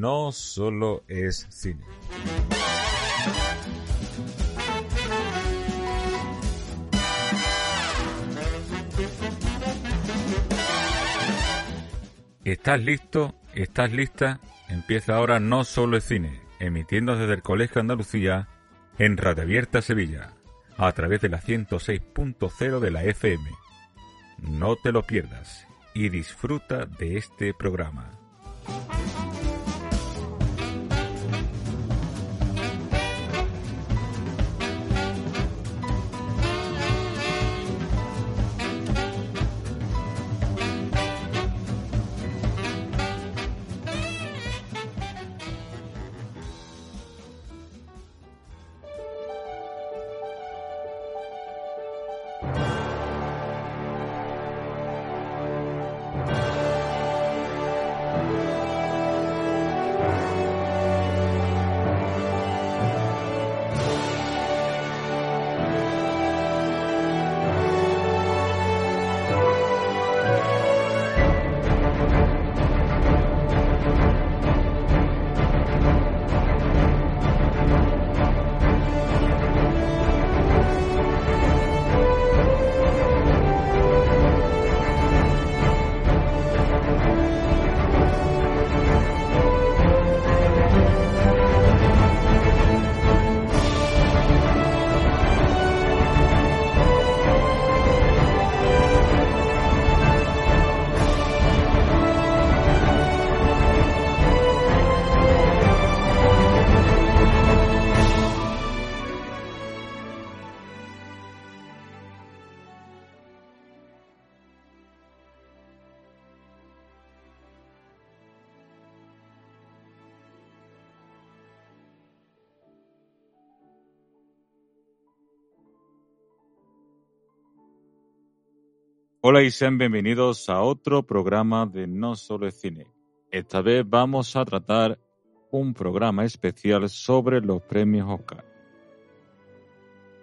No solo es cine. ¿Estás listo? ¿Estás lista? Empieza ahora No Solo es Cine, emitiendo desde el Colegio Andalucía en Radio Abierta Sevilla, a través de la 106.0 de la FM. No te lo pierdas y disfruta de este programa. Hola y sean bienvenidos a otro programa de No Solo es Cine. Esta vez vamos a tratar un programa especial sobre los premios Oscar.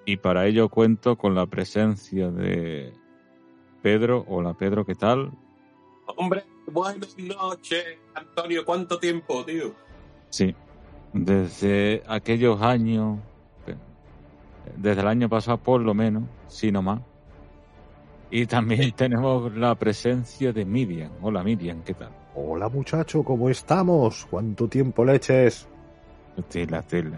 Y para ello cuento con la presencia de Pedro. Hola Pedro, ¿qué tal? Hombre, buenas noches, Antonio. ¿Cuánto tiempo, tío? Sí, desde aquellos años, desde el año pasado por lo menos, si no más y también tenemos la presencia de Miriam. Hola Miriam, ¿qué tal? Hola muchacho, ¿cómo estamos? ¿Cuánto tiempo leches? Tela, tela.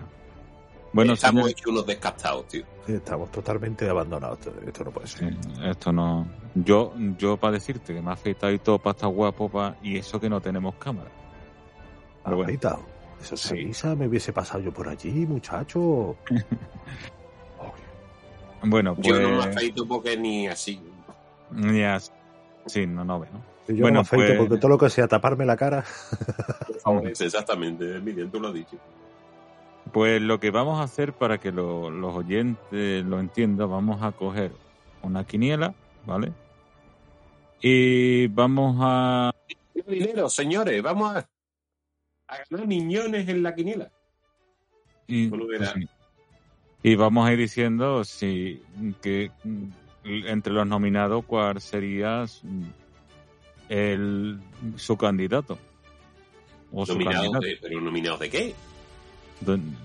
Bueno, estamos hechos unos descastados, tío. Estamos totalmente abandonados. Esto no puede ser. esto no. Yo, yo para decirte que me ha afeitado y todo para estar guapo y eso que no tenemos cámara. Afeitado. Eso sí. me hubiese pasado yo por allí, muchacho. Bueno, pues. Yo no me pues afeito porque ni así. Ya, sí, no, no ve, ¿no? Yo bueno, me afeito pues porque todo lo que sea taparme la cara. Exactamente, Miguel, tú lo has dicho. Pues lo que vamos a hacer para que los oyentes lo entiendan, vamos a coger una quiniela, ¿vale? Y vamos a... Dinero, señores, vamos a, a ganar niñones en la quiniela. Y, pues y vamos a ir diciendo si que entre los nominados, ¿cuál sería el, su candidato? O su candidato. De, ¿Pero nominados de qué?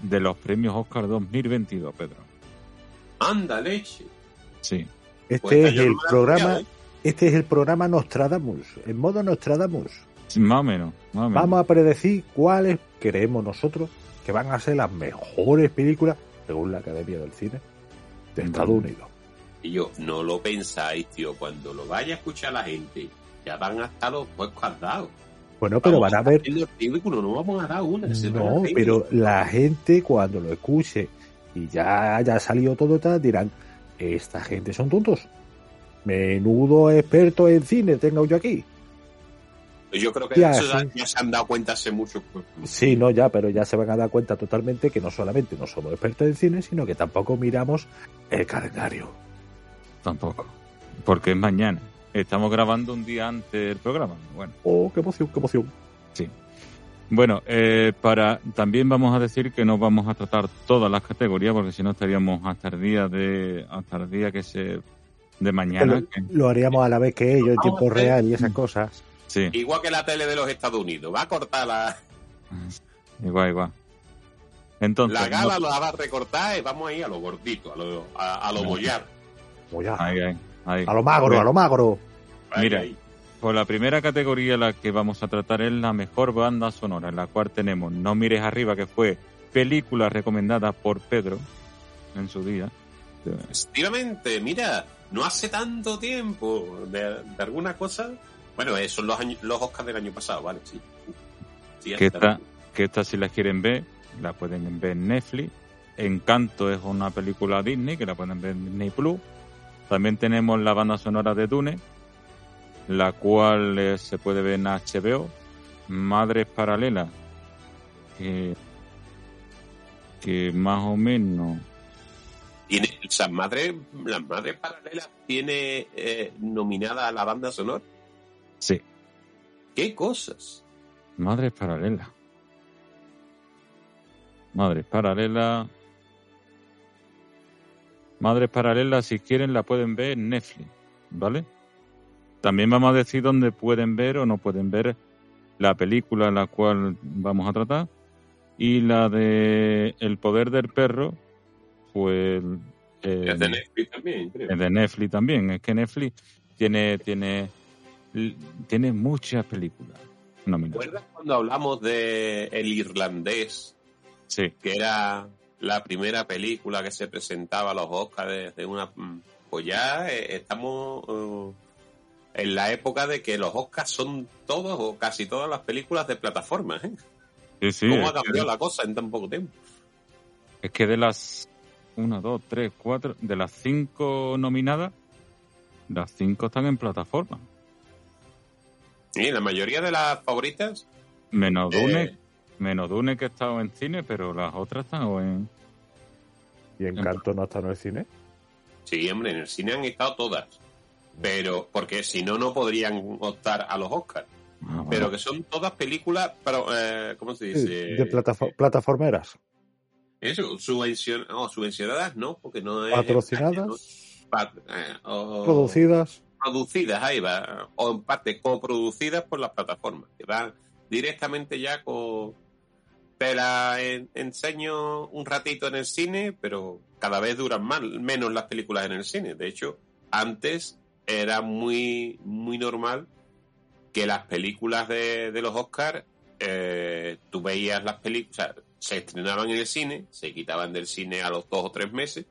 De, los premios Oscar 2022, Pedro. Anda, leche. Sí. Este pues es el programa, ¿eh? este es el programa Nostradamus, en modo Nostradamus. más, o menos, más o menos. Vamos a predecir cuáles creemos nosotros que van a ser las mejores películas, según la Academia del Cine, de Estados Unidos. Y yo, no lo pensáis, tío, cuando lo vaya a escuchar la gente, ya van a estar los pues dados. Bueno, pero van a ver. no vamos a dar una. No, pero la gente cuando lo escuche y ya haya salido todo tal, dirán, esta gente son tontos. Menudo experto en cine tengo yo aquí. Yo creo que ya, ya, se han dado cuenta hace mucho. Pues. Sí, no, ya, pero ya se van a dar cuenta totalmente que no solamente no somos expertos en cine, sino que tampoco miramos el calendario tampoco. Porque es mañana. Estamos grabando un día antes del programa. Bueno. Oh, qué emoción, qué emoción. Sí. Bueno, eh, para también vamos a decir que no vamos a tratar todas las categorías porque si no estaríamos hasta el día de hasta el día que se de mañana. Lo, haríamos a la vez que ellos en tiempo real y esas cosas. Sí. Igual que la tele de los Estados Unidos, va a cortar la Igual, igual. Entonces, La gala no- la va a recortar y vamos ahí a lo gordito, a lo, a, a lo mollar. Pues ya. ahí, ahí, ahí. A lo magro, a lo magro. Mira. Pues la primera categoría la que vamos a tratar es la mejor banda sonora, en la cual tenemos No mires arriba, que fue película recomendada por Pedro en su día. Efectivamente, mira, no hace tanto tiempo de, de alguna cosa. Bueno, eh, son los, años, los Oscars del año pasado, ¿vale? Sí. Sí, Que esta, que esta si la quieren ver, la pueden ver en Netflix. Encanto es una película Disney que la pueden ver en Disney Plus. También tenemos la banda sonora de Dune, la cual eh, se puede ver en HBO. Madres Paralelas, que, que más o menos Tiene, o sea, madre, las madres paralelas tiene eh, nominada a la banda sonora. Sí, ¿Qué cosas? Madres Paralelas. Madres Paralelas. Madres Paralelas, si quieren, la pueden ver en Netflix, ¿vale? También vamos a decir dónde pueden ver o no pueden ver la película la cual vamos a tratar. Y la de El poder del perro, pues. eh, Es de Netflix también, creo. es de Netflix también. Es que Netflix tiene, tiene, tiene muchas películas nominadas. ¿Recuerdas cuando hablamos de El Irlandés, Sí, que era la primera película que se presentaba a los Oscars de una... mm, Pues ya eh, estamos eh, en la época de que los Oscars son todos o casi todas las películas de plataformas. ¿eh? sí, sí. ¿Cómo ha cambiado la cosa en tan poco tiempo? Es que de las una, dos, tres, cuatro, de las cinco nominadas, las cinco están en plataforma. Sí, la mayoría de las favoritas... Menos Dune, eh, menos Dune que ha estado en cine, pero las otras están o en. Y Encanto no está en el cine. sí, hombre, en el cine han estado todas. Pero, porque si no, no podrían optar a los Oscars. Ah. Pero que son todas películas, pero, eh, ¿cómo se Sí, dice? de platafo- plataformeras. Eso, subvencion no, subvencionadas no, porque no es. Patrocinadas. Pa- eh, o- Producidas. Producidas, ahí va. O en parte coproducidas por las plataformas, que van directamente ya con. Te la en- enseño un ratito en el cine, pero cada vez duran más, menos las películas en el cine. De hecho, antes era muy, muy normal que las películas de, de los Oscars, eh, tú veías las películas, o sea, se estrenaban en el cine, se quitaban del cine a los dos o tres meses,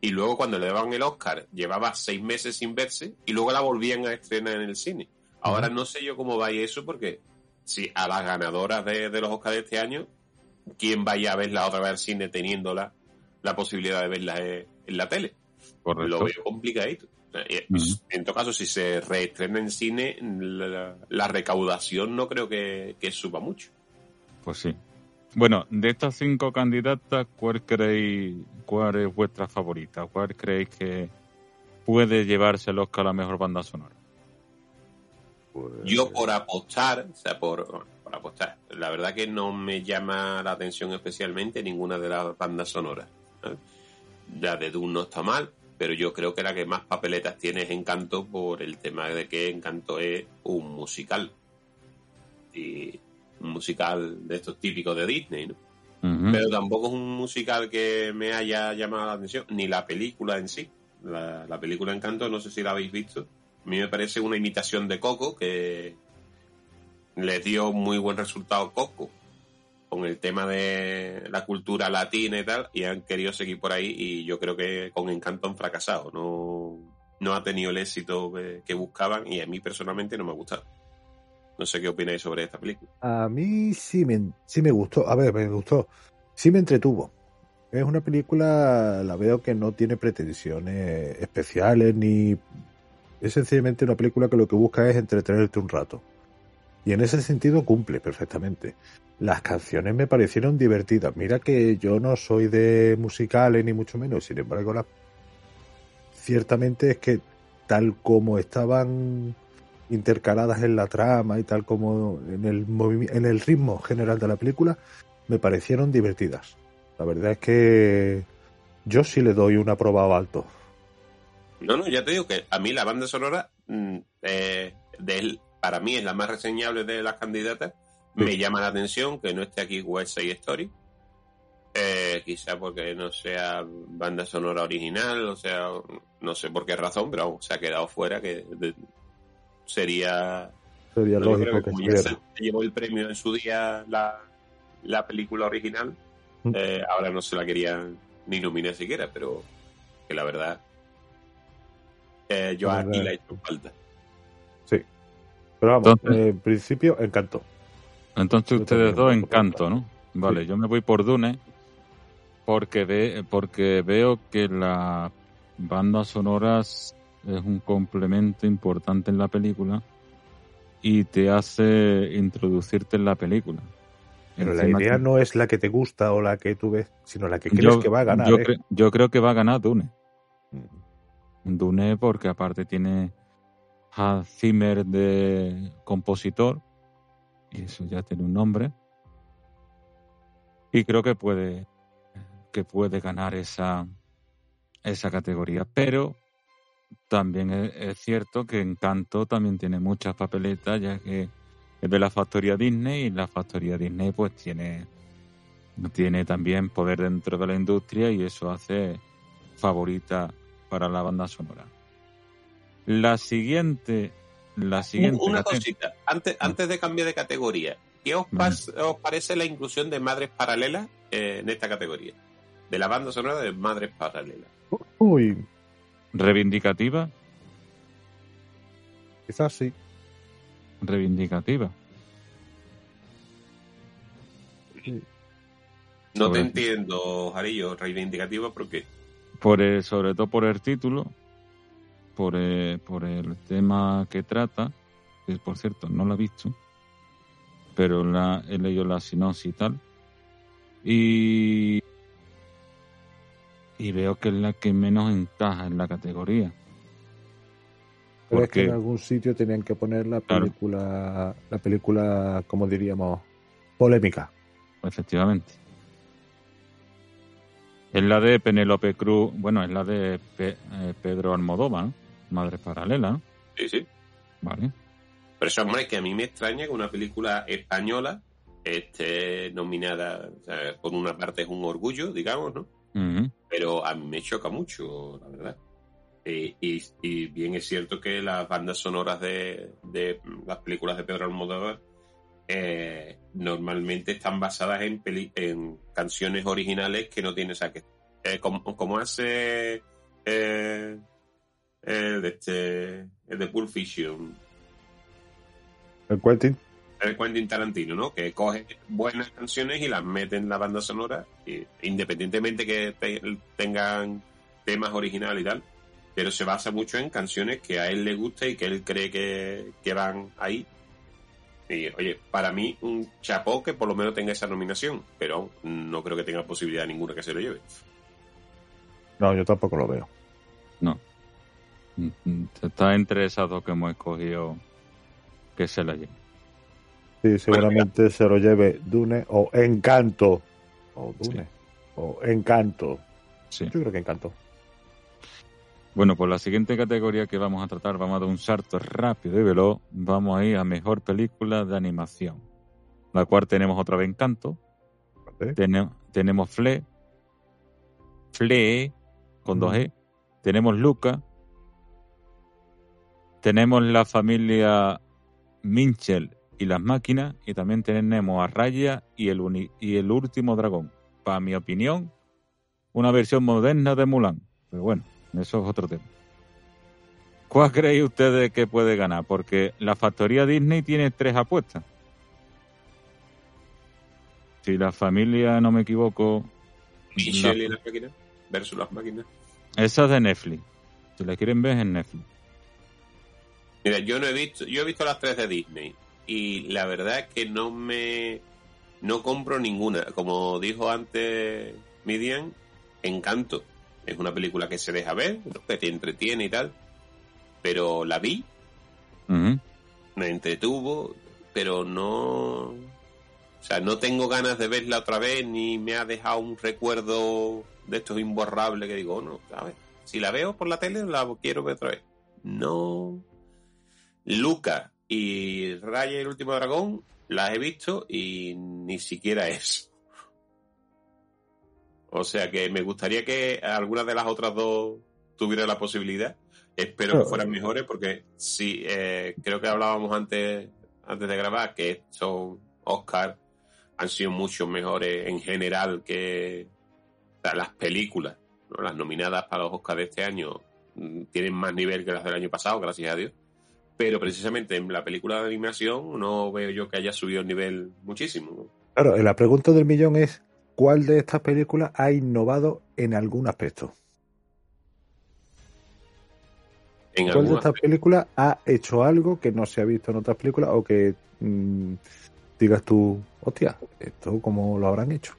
y luego cuando le daban el Oscar, llevaba seis meses sin verse, y luego la volvían a estrenar en el cine. Ahora no sé yo cómo vaya eso, porque si a las ganadoras de, de los Oscars de este año, ¿quién vaya a verla otra vez al cine teniendo la, la posibilidad de verla en, en la tele? Correcto. Lo veo complicadito. Ujú. En todo caso, si se reestrena en cine, la, la recaudación no creo que, que suba mucho. Pues sí. Bueno, de estas cinco candidatas, ¿cuál creéis, cuál es vuestra favorita? ¿Cuál creéis que puede llevarse el Oscar a la mejor banda sonora? Pues, Yo por apostar, o sea, por, apostar, la verdad que no me llama la atención especialmente ninguna de las bandas sonoras. ¿eh? La de Dune no está mal, pero yo creo que la que más papeletas tiene es Encanto por el tema de que Encanto es un musical. Y un musical de estos típicos de Disney, ¿no? Pero tampoco es un musical que me haya llamado la atención, ni la película en sí. La, la película Encanto, no sé si la habéis visto. A mí me parece una imitación de Coco que le dio muy buen resultado Coco con el tema de la cultura latina y tal, y han querido seguir por ahí y yo creo que con Encanto han fracasado. No, no ha tenido el éxito que, que buscaban y a mí personalmente no me ha gustado. No sé qué opináis sobre esta película. A mí sí me, sí me gustó. A ver, me gustó. Sí me entretuvo. Es una película, la veo que no tiene pretensiones especiales ni... Es sencillamente una película que lo que busca es entretenerte un rato. Y en ese sentido cumple perfectamente. Las canciones me parecieron divertidas. Mira que yo no soy de musicales ni mucho menos. Sin embargo, la... ciertamente es que tal como estaban intercaladas en la trama y tal como en el en el ritmo general de la película me parecieron divertidas. La verdad es que yo sí le doy un aprobado alto. No, no, ya te digo que a mí la banda sonora, mm, eh, de él, para mí es la más reseñable de las candidatas Me llama la atención que no esté aquí West Side Story. Eh, quizá porque no sea banda sonora original, o sea, no sé por qué razón, pero se ha quedado fuera, que de- sería... Sería no, lógico que estuviera. se llevó el premio en su día la, la película original, Mm. eh, ahora no se la querían ni nominar siquiera, pero que la verdad eh, yo La aquí verdad. la he hecho falta. Pero vamos, Entonces- en principio, encantó. Entonces ustedes dos encanto. ¿no? Vale, yo me voy por Dune porque ve, porque veo que la banda sonoras es un complemento importante en la película y te hace introducirte en la película. Pero la idea que- no es la que te gusta o la que tú ves, sino la que crees yo- que va a ganar. Yo, ¿eh? yo creo que va a ganar Dune. Mm. Dune porque aparte tiene Hans Zimmer de compositor y eso ya tiene un nombre y creo que puede que puede ganar esa esa categoría pero también es, cierto que Encanto también tiene muchas papeletas ya que es de la factoría Disney y la factoría Disney pues tiene tiene también poder dentro de la industria y eso hace favorita para la banda sonora. La siguiente, la siguiente Una cosita, antes, antes de cambiar de categoría, ¿qué os, pas- os parece la inclusión de madres paralelas eh, en esta categoría? De la banda sonora de madres paralelas. Uy, reivindicativa, quizás sí. reivindicativa. No Sobre- te entiendo, Jarillo, reivindicativa, porque Por el- sobre todo por el título, por el, por el tema que trata, que por cierto no lo he visto, pero la, he leído la sinopsis y tal, y, y veo que es la que menos encaja en la categoría. Pero es que en algún sitio tenían que poner la Claro. película, la película, como diríamos, polémica. Efectivamente. Es la de Penélope Cruz, bueno, es la de Pe- eh, Pedro Almodóvar, ¿no? Madre paralela, sí, sí. Vale. Pero eso, hombre, que a mí me extraña que una película española esté nominada, o sea, por una parte es un orgullo, digamos, ¿no? Pero a mí me choca mucho, la verdad. Eh, y, y bien es cierto que las bandas sonoras de, de las películas de Pedro Almodóvar eh, normalmente están basadas en, peli- en canciones originales que no tienen saque. Eh, como, como hace eh, el de este el de Pulp Fiction, El Quentin, el Quentin Tarantino, ¿no? Que coge buenas canciones y las mete en la banda sonora, y- independientemente que te- tengan temas originales y tal, pero se basa mucho en canciones que a él le gusta y que él cree que, que van ahí. Y oye, para mí un chapó que por lo menos tenga esa nominación, pero no creo que tenga posibilidad ninguna que se lo lleve. no, yo tampoco lo veo. No. Mm, mm, Está entre esas dos que hemos escogido que se la lleve. Sí, seguramente se lo lleve Dune o Encanto. O Dune. O Encanto. Sí. Yo creo que Encanto. Bueno, pues la siguiente categoría que vamos a tratar, vamos a dar un salto rápido y veloz. Vamos a ir a mejor película de animación. La cual tenemos otra vez Encanto. tenemos Fle. Fle, con dos E. Tenemos Luca. Tenemos la familia Minchel y las máquinas. Y también tenemos a Raya y el, uni- y el último dragón. Para mi opinión, una versión moderna de Mulan. Pero bueno, eso es otro tema. ¿Cuál creéis ustedes que puede ganar? Porque la factoría Disney tiene tres apuestas. Si la familia, no me equivoco, Michelle La- y las máquinas versus las máquinas. esa es de Netflix. Si la quieren ver es en Netflix. Mira, yo no he visto, yo he visto las tres de Disney y la verdad es que no me no compro ninguna. Como dijo antes Midian, Encanto. Es una película que se deja ver, que te entretiene y tal. Pero la vi, me entretuvo, pero no. O sea, no tengo ganas de verla otra vez, ni me ha dejado un recuerdo de estos imborrables que digo, "Oh, no, ¿sabes? Si la veo por la tele, la quiero ver otra vez. No. Luca y Raya y el último dragón las he visto y ni siquiera eso. O sea que me gustaría que algunas de las otras dos tuviera la posibilidad. Espero que fueran mejores porque sí, eh, creo que hablábamos antes, antes de grabar que estos Oscar han sido mucho mejores en general que las películas. Las nominadas para los Oscars de este año mm, tienen más nivel que las del año pasado, gracias a Dios. Pero precisamente en la película de animación no veo yo que haya subido el nivel muchísimo. Claro, la pregunta del millón es ¿cuál de estas películas ha innovado en algún aspecto? ¿Cuál de estas películas ha hecho algo que no se ha visto en otras películas o que mm, digas tú, hostia, esto cómo lo habrán hecho?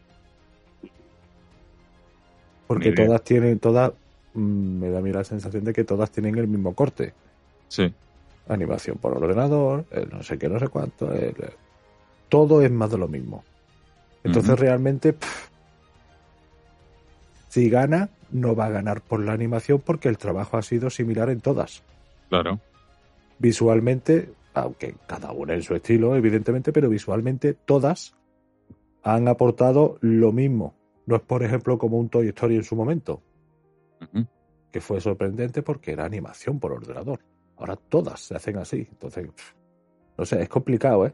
Porque todas tienen, todas, mm, me da a mí la sensación de que todas tienen el mismo corte. Sí. Animación por ordenador, no sé qué, no sé cuánto. todo es más de lo mismo. Entonces realmente, si gana, no va a ganar por la animación porque el trabajo ha sido similar en todas. Claro. Visualmente, aunque cada una en su estilo, evidentemente, pero visualmente todas han aportado lo mismo. No es, por ejemplo, como un Toy Story en su momento, que fue sorprendente porque era animación por ordenador. Ahora todas se hacen así. Entonces, no sé, es complicado, ¿eh?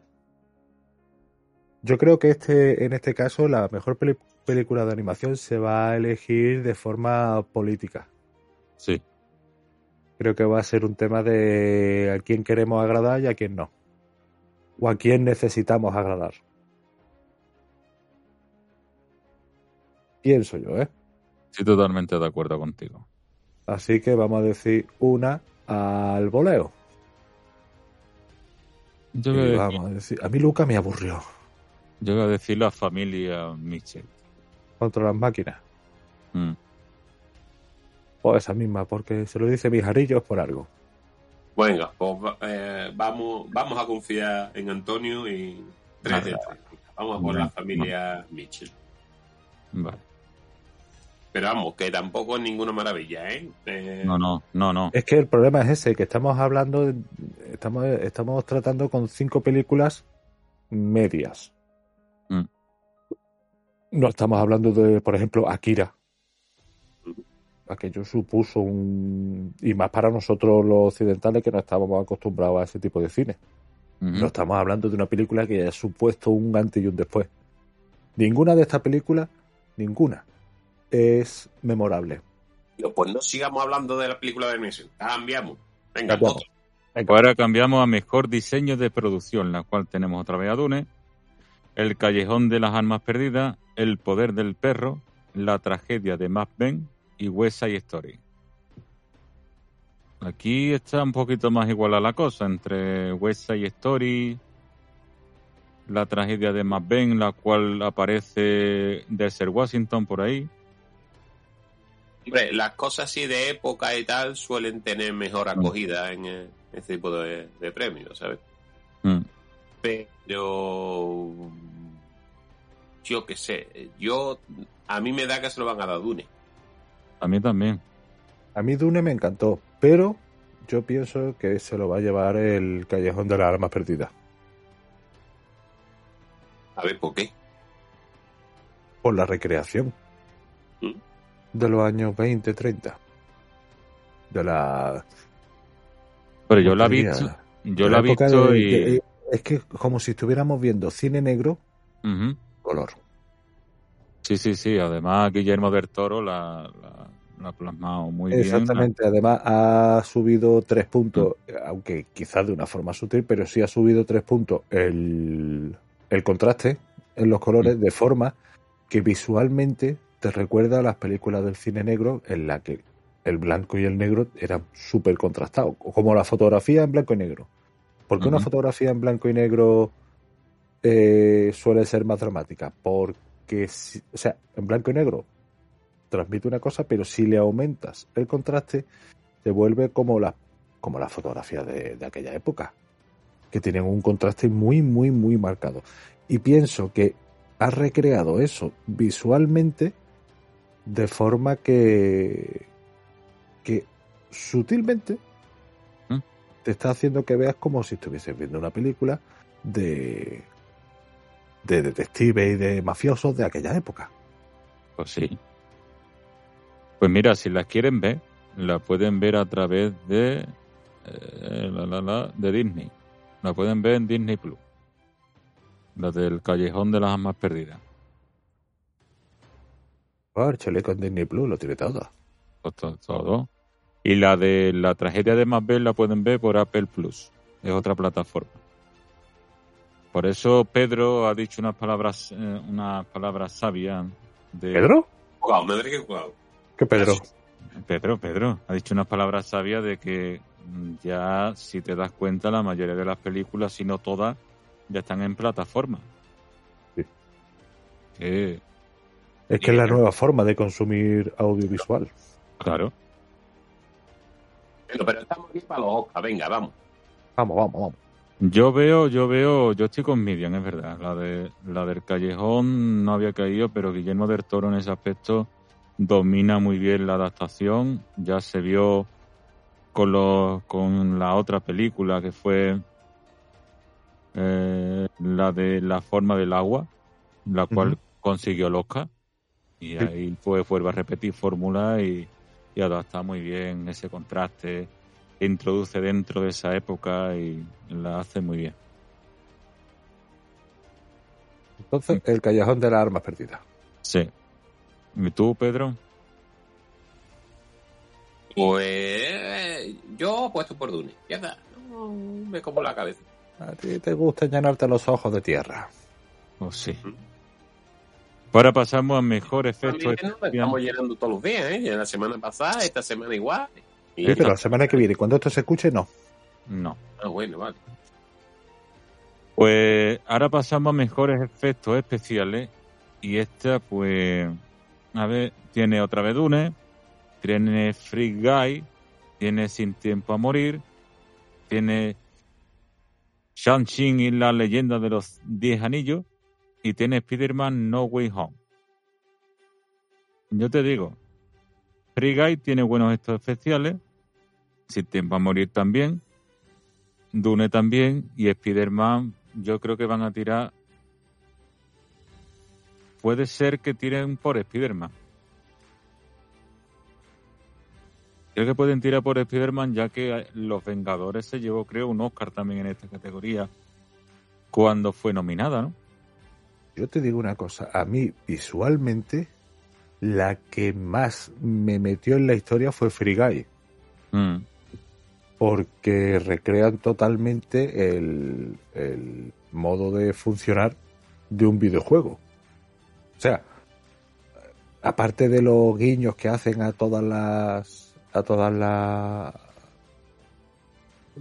Yo creo que este, en este caso, la mejor película de animación se va a elegir de forma política. Sí. Creo que va a ser un tema de a quién queremos agradar y a quién no. O a quién necesitamos agradar. Pienso yo, ¿eh? Sí, totalmente de acuerdo contigo. Así que vamos a decir una al voleo. Yo vamos a decir, a mí Luca me aburrió. Yo voy a decir la familia Mitchell. Contra las máquinas. Mm. O esa misma, porque se lo dice Mijarillo por algo. Venga, pues eh, vamos, vamos a confiar en Antonio y Vamos a por la familia Mitchell. Vale. Pero vamos, que tampoco es ninguna maravilla, ¿eh? ¿eh? No, no, no, no. Es que el problema es ese, que estamos hablando, estamos, estamos tratando con cinco películas medias. Mm. No estamos hablando de, por ejemplo, Akira. Aquello supuso un... Y más para nosotros los occidentales que no estábamos acostumbrados a ese tipo de cine. No estamos hablando de una película que haya supuesto un antes y un después. Ninguna de estas películas, ninguna, es memorable. Pues no sigamos hablando de la película de animación. Cambiamos. Venga, Ahora cambiamos a mejor diseño de producción, la cual tenemos otra vez a Dune el callejón de las almas perdidas, El poder del perro, La tragedia de Matt Ben y West Side Story. Aquí está un poquito más igual a la cosa entre West Side Story, la tragedia de Matt Ben, la cual aparece Desert Washington por ahí. Hombre, las cosas así de época y tal suelen tener mejor mm. acogida en, este tipo de, premios, ¿sabes? Mm. Pero yo qué sé, yo a mí me da que se lo van a dar a Dune. A mí también. A mí Dune me encantó, pero yo pienso que se lo va a llevar el Callejón de las Almas Perdidas. A ver, ¿por qué? Por la recreación. ¿Mm? De los años 20, 30. De la... Pero yo la he visto... Yo la he visto y es que como si estuviéramos viendo cine negro, color. Sí, sí, sí. Además, Guillermo del Toro la, ha plasmado muy bien. Exactamente. Además, ha subido tres puntos, mm. aunque quizás de una forma sutil, pero sí ha subido tres puntos el, contraste en los colores, mm. de forma que visualmente te recuerda a las películas del cine negro en la que el blanco y el negro eran súper contrastados, como la fotografía en blanco y negro. ¿Por qué una fotografía en blanco y negro eh, suele ser más dramática? Porque, o sea, en blanco y negro transmite una cosa, pero si le aumentas el contraste, se vuelve como la, como la fotografía de, de aquella época, que tienen un contraste muy, muy, muy marcado. Y pienso que ha recreado eso visualmente de forma que, que sutilmente te está haciendo que veas como si estuvieses viendo una película de de detectives y de mafiosos de aquella época. Pues sí. Pues mira, si las quieren ver, la pueden ver a través de eh, la, la, la, de Disney. La pueden ver en Disney Plus. La del Callejón de las Almas Perdidas. Oh, chale con Disney Plus lo tiene todo. Todo, todo. Y la de la tragedia de Mabel la pueden ver por Apple Plus. Es otra plataforma. Por eso Pedro ha dicho unas palabras, eh, unas palabras sabias. De... ¿Pedro? Jugado, madre que jugado. ¿Qué Pedro? Pedro, Pedro, ha dicho unas palabras sabias de que mm, ya, si te das cuenta, la mayoría de las películas, si no todas, ya están en plataforma. Sí. Eh, Es que es la nueva forma de consumir audiovisual. claro. Bueno, pero estamos aquí para los Oscar. Venga, vamos. Vamos, vamos, vamos. Yo veo, yo veo, yo estoy con Midian, es verdad. La de la del callejón no había caído, pero Guillermo del Toro en ese aspecto domina muy bien la adaptación. Ya se vio con los, con la otra película que fue eh, la de la forma del agua, la cual consiguió el Oscar. Y Sí. ahí fue, vuelve a repetir fórmula y, y adapta muy bien ese contraste introduce dentro de esa época y la hace muy bien. Entonces, el callejón de las armas perdidas. Sí. ¿Y tú, Pedro? Pues yo apuesto por Dune. Ya está. No me como la cabeza. A ti te gusta llenarte los ojos de tierra. Oh, sí. Ahora pasamos a mejor efecto especial. estamos llenando todos los días, ¿eh? La semana pasada, esta semana igual. Y- Sí, pero la semana que viene, cuando esto se escuche, no. No. Ah, bueno, vale. Pues ahora pasamos a mejores efectos especiales. Y esta, pues, a ver, tiene otra vez Dune, tiene Free Guy, tiene Sin Tiempo a Morir, tiene Shang-Chi y la leyenda de los Diez Anillos, y tiene Spider-Man No Way Home. Yo te digo, Free Guy tiene buenos efectos especiales, Sin Tiempo a Morir también, Dune también y Spider-Man yo creo que van a tirar puede ser que tiren por Spider-Man creo que pueden tirar por Spider-Man ya que Los Vengadores se llevó creo un Oscar también en esta categoría cuando fue nominada ¿no? Yo te digo una cosa, a mí visualmente la que más me metió en la historia fue Free Guy, Mm, porque recrean totalmente el, el modo de funcionar de un videojuego. O sea, aparte de los guiños que hacen a todas las a todas las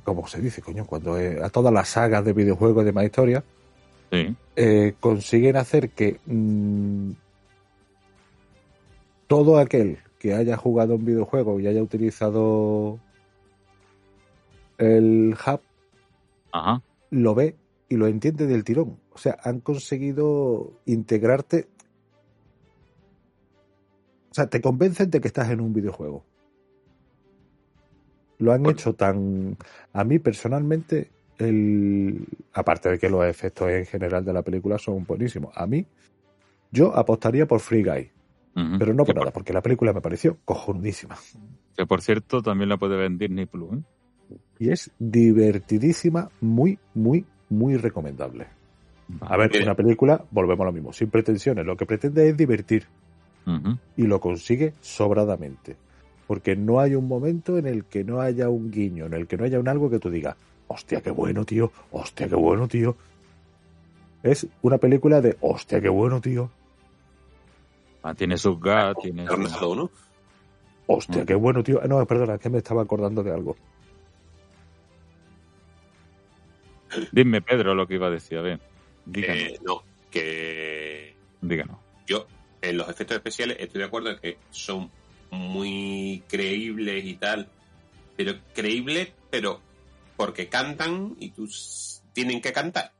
¿cómo se dice, coño? Cuando a todas las sagas de videojuegos de más historia, sí eh, consiguen hacer que mm, todo aquel que haya jugado un videojuego y haya utilizado el hub ajá lo ve y lo entiende del tirón. O sea, han conseguido integrarte. O sea, te convencen de que estás en un videojuego. Lo han Bueno. hecho tan. A mí personalmente, el... aparte de que los efectos en general de la película son buenísimos, a mí, yo apostaría por Free Guy. Pero no que, por nada, porque la película me pareció cojonudísima. que por cierto también la puede ver en Disney Plus ¿eh? Y es divertidísima, muy, muy, muy recomendable. A ver, Mira. una película, volvemos a lo mismo, sin pretensiones. Lo que pretende es divertir y lo consigue sobradamente. Porque no hay un momento en el que no haya un guiño, en el que no haya un algo que tú digas, hostia, qué bueno, tío, hostia, qué bueno, tío. Es una película de, hostia, qué bueno, tío, Ah, tiene sus gas tiene sus- Ronaldo, ¿no? hostia, Mm. qué bueno, tío. Ah, No, perdona, es que me estaba acordando de algo. dime Pedro lo que iba a decir a ver díganos Eh, no, que díganos yo en los efectos especiales estoy de acuerdo en que son muy creíbles y tal, pero creíbles, pero porque cantan y tú tienen que cantar,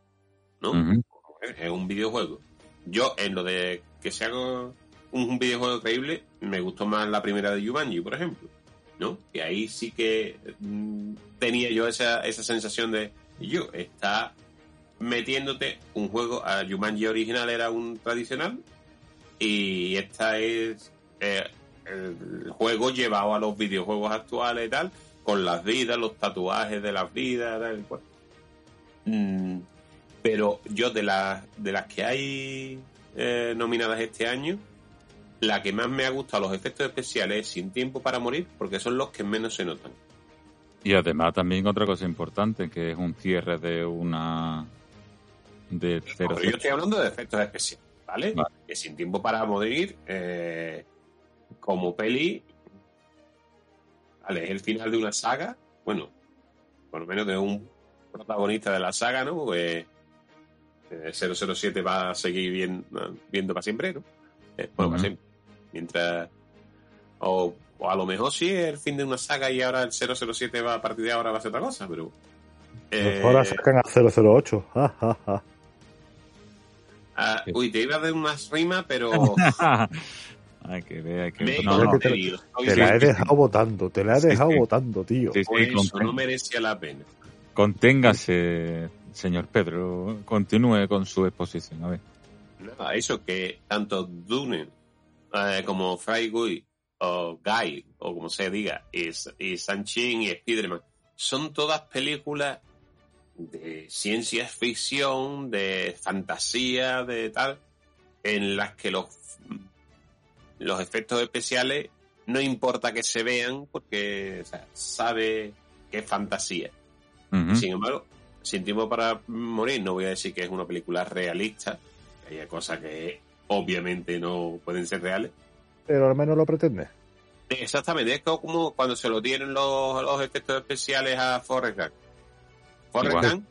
¿no? Ujú. Es un videojuego. Yo en lo de que sea un, un videojuego creíble me gustó más la primera de Jumanji, por ejemplo, ¿no? Que ahí sí que mm, tenía yo esa, esa sensación de yo está metiéndote un juego. A Jumanji original era un tradicional y esta es eh, el juego llevado a los videojuegos actuales y tal, con las vidas, los tatuajes de las vidas, tal, cual. Mm, pero yo de las de las que hay eh, nominadas este año, la que más me ha gustado los efectos especiales es Sin Tiempo para Morir, porque son los que menos se notan. Y además también otra cosa importante, que es un cierre de una... De No, cero, pero yo estoy hablando de efectos especiales, ¿vale? Vale. Que Sin Tiempo para Morir, eh, como peli, vale, es el final de una saga, bueno, por lo menos de un protagonista de la saga, ¿no? Pues eh, 007 va a seguir bien- viendo para siempre, ¿no? Eh, bueno, para Ujú. siempre. Mientras... O, o a lo mejor sí es el fin de una saga y ahora el 007 va a partir de ahora va a ser otra cosa, pero... eh, Ahora sacan a 008. Ja, ja, ja. ah, uy, te iba a dar unas rimas, pero... hay que ver, hay que no, no. que te-. Estoy Te la he dejado votando, te la he dejado sí. votando, tío. Sí, eso no merecía la pena. conténgase, señor Pedro. Continúe con su exposición. A ver. Nada, eso que tanto Dune eh, como Fry Guy o Guy, o como se diga, y, y Sanchin y Spiderman, son todas películas de ciencia ficción, de fantasía, de tal, en las que los, los efectos especiales no importa que se vean porque o sea, sabe que es fantasía. Sin embargo, Sin Tiempo para Morir, no voy a decir que es una película realista, hay cosas que obviamente no pueden ser reales. Pero al menos lo pretende. Exactamente, es como cuando se lo dieron los, los efectos especiales a Forrest Gump. Forrest Igual. Gump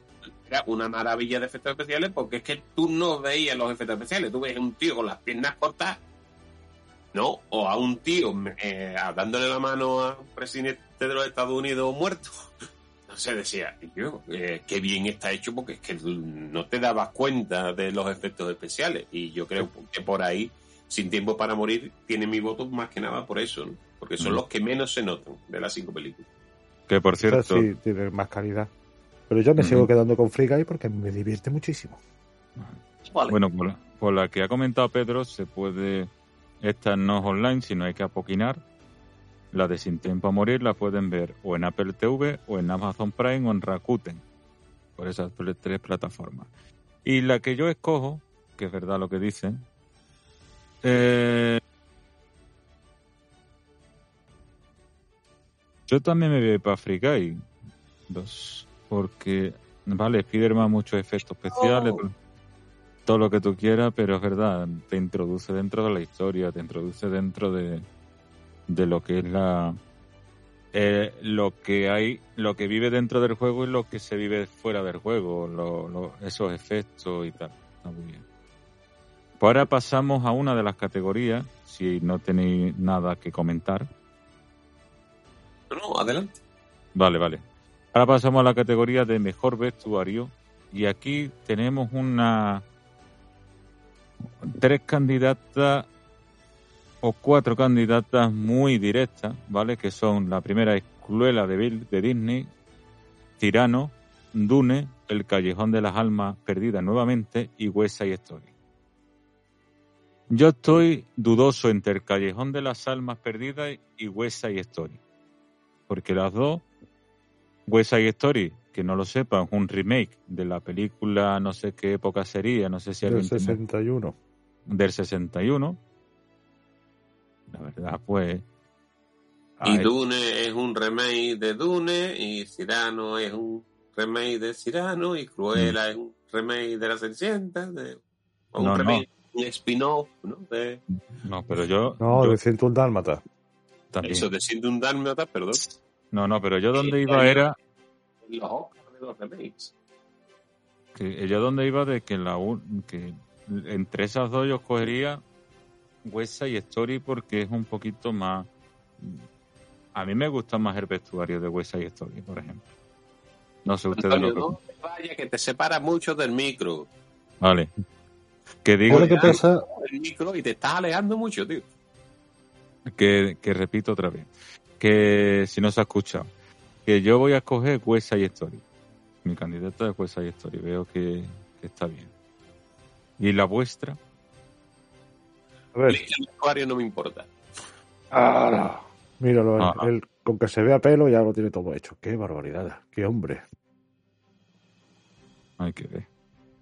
era una maravilla de efectos especiales porque es que tú no veías los efectos especiales, tú ves un tío con las piernas cortas, ¿no? O a un tío eh, dándole la mano a un presidente de los Estados Unidos muerto. No se decía, y yo, eh, qué bien está hecho porque es que no te dabas cuenta de los efectos especiales. Y yo creo que por ahí, Sin Tiempo para Morir, tiene mi voto más que nada por eso, ¿no? Porque son Mm. los que menos se notan de las cinco películas. Que por cierto, sí, tiene más calidad. Pero yo me sigo quedando con Free Guy porque me divierte muchísimo. bueno, por, por la que ha comentado Pedro, se puede. Esta no es online, sino hay que apoquinar. La de Sin Tiempo a Morir la pueden ver o en Apple TV, o en Amazon Prime, o en Rakuten. Por esas tre- tres plataformas. Y la que yo escojo, que es verdad lo que dicen, eh, yo también me voy para Free Guy 2, porque, vale, Spider-Man muchos efectos especiales, Oh. Todo lo que tú quieras, pero es verdad, te introduce dentro de la historia, te introduce dentro de, de lo que es la eh, lo que hay, lo que vive dentro del juego y lo que se vive fuera del juego, lo- lo- esos efectos y tal. Está muy bien. Pues ahora pasamos a una de las categorías, si no tenéis nada que comentar. No, no, adelante. Vale, vale. Ahora pasamos a la categoría de mejor vestuario y aquí tenemos una tres candidatas o cuatro candidatas muy directas, ¿vale? Que son la primera es Cruella de, Vil- de Disney, Tirano, Dune, El Callejón de las Almas Perdidas nuevamente y West Side Story. Yo estoy dudoso entre El Callejón de las Almas Perdidas y West Side Story. Porque las dos, West Side Story, que no lo sepan, es un remake de la película, no sé qué época sería, no sé si tiene- 61. Del 61. La verdad, pues. Y Dune es un remake de Dune, y Cyrano es un remake de Cyrano, y Cruella es un remake de la Cenicienta, de, o un No, no. remake, un spin-off, ¿no? De, no, pero yo. No, yo de 101 Dálmata. también. eso de siendo un dálmata, perdón. No, no, pero yo donde Sí, iba era. Los Oscars de los remakes. que yo donde iba de que la un- que entre esas dos yo escogería West Side Story porque es un poquito más a mí me gusta más el vestuario de West Side Story por ejemplo no sé ustedes Antonio, lo que no te vayas, que te separa mucho del micro. vale que digo ¿Sabes lo que pasa? El micro y te estás alejando mucho, tío. que, que repito otra vez que si no se ha escuchado que yo voy a escoger West Side Story Mi candidata es West Side Story. Veo que, que está bien. ¿Y la vuestra? A ver, El vestuario no me importa. ahora, míralo, él, Ah. él con que se vea pelo ya lo tiene todo hecho. Qué barbaridad, qué hombre. Hay que ver.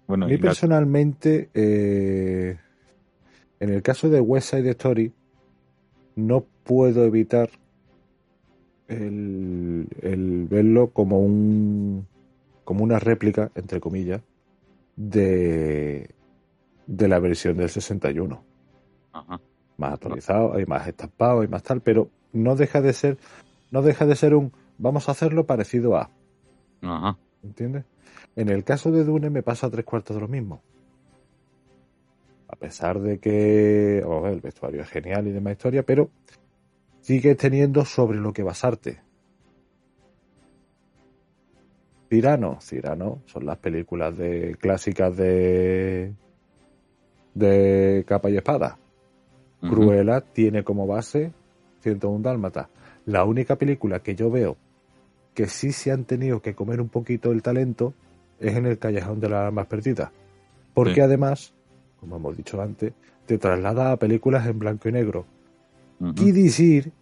Bueno, A mí y la- personalmente, eh, en el caso de West Side Story, no puedo evitar el, el verlo como un como una réplica, entre comillas, de, de la versión del 61. Ajá. Más actualizado, hay más estampado, hay más tal, pero no deja de ser, no deja de ser un vamos a hacerlo parecido a. Ajá. ¿Entiendes? En el caso de Dune me pasa tres cuartos de lo mismo. A pesar de que ver, el vestuario es genial y demás historia, pero sigues teniendo sobre lo que basarte. Cirano, Cirano, son las películas de clásicas de de capa y espada. Ujú. Cruella tiene como base 101 Dálmata. La única película que yo veo que sí se han tenido que comer un poquito el talento es en el Callejón de las Almas Perdidas. Porque Sí. además, como hemos dicho antes, te traslada a películas en blanco y negro. Y decir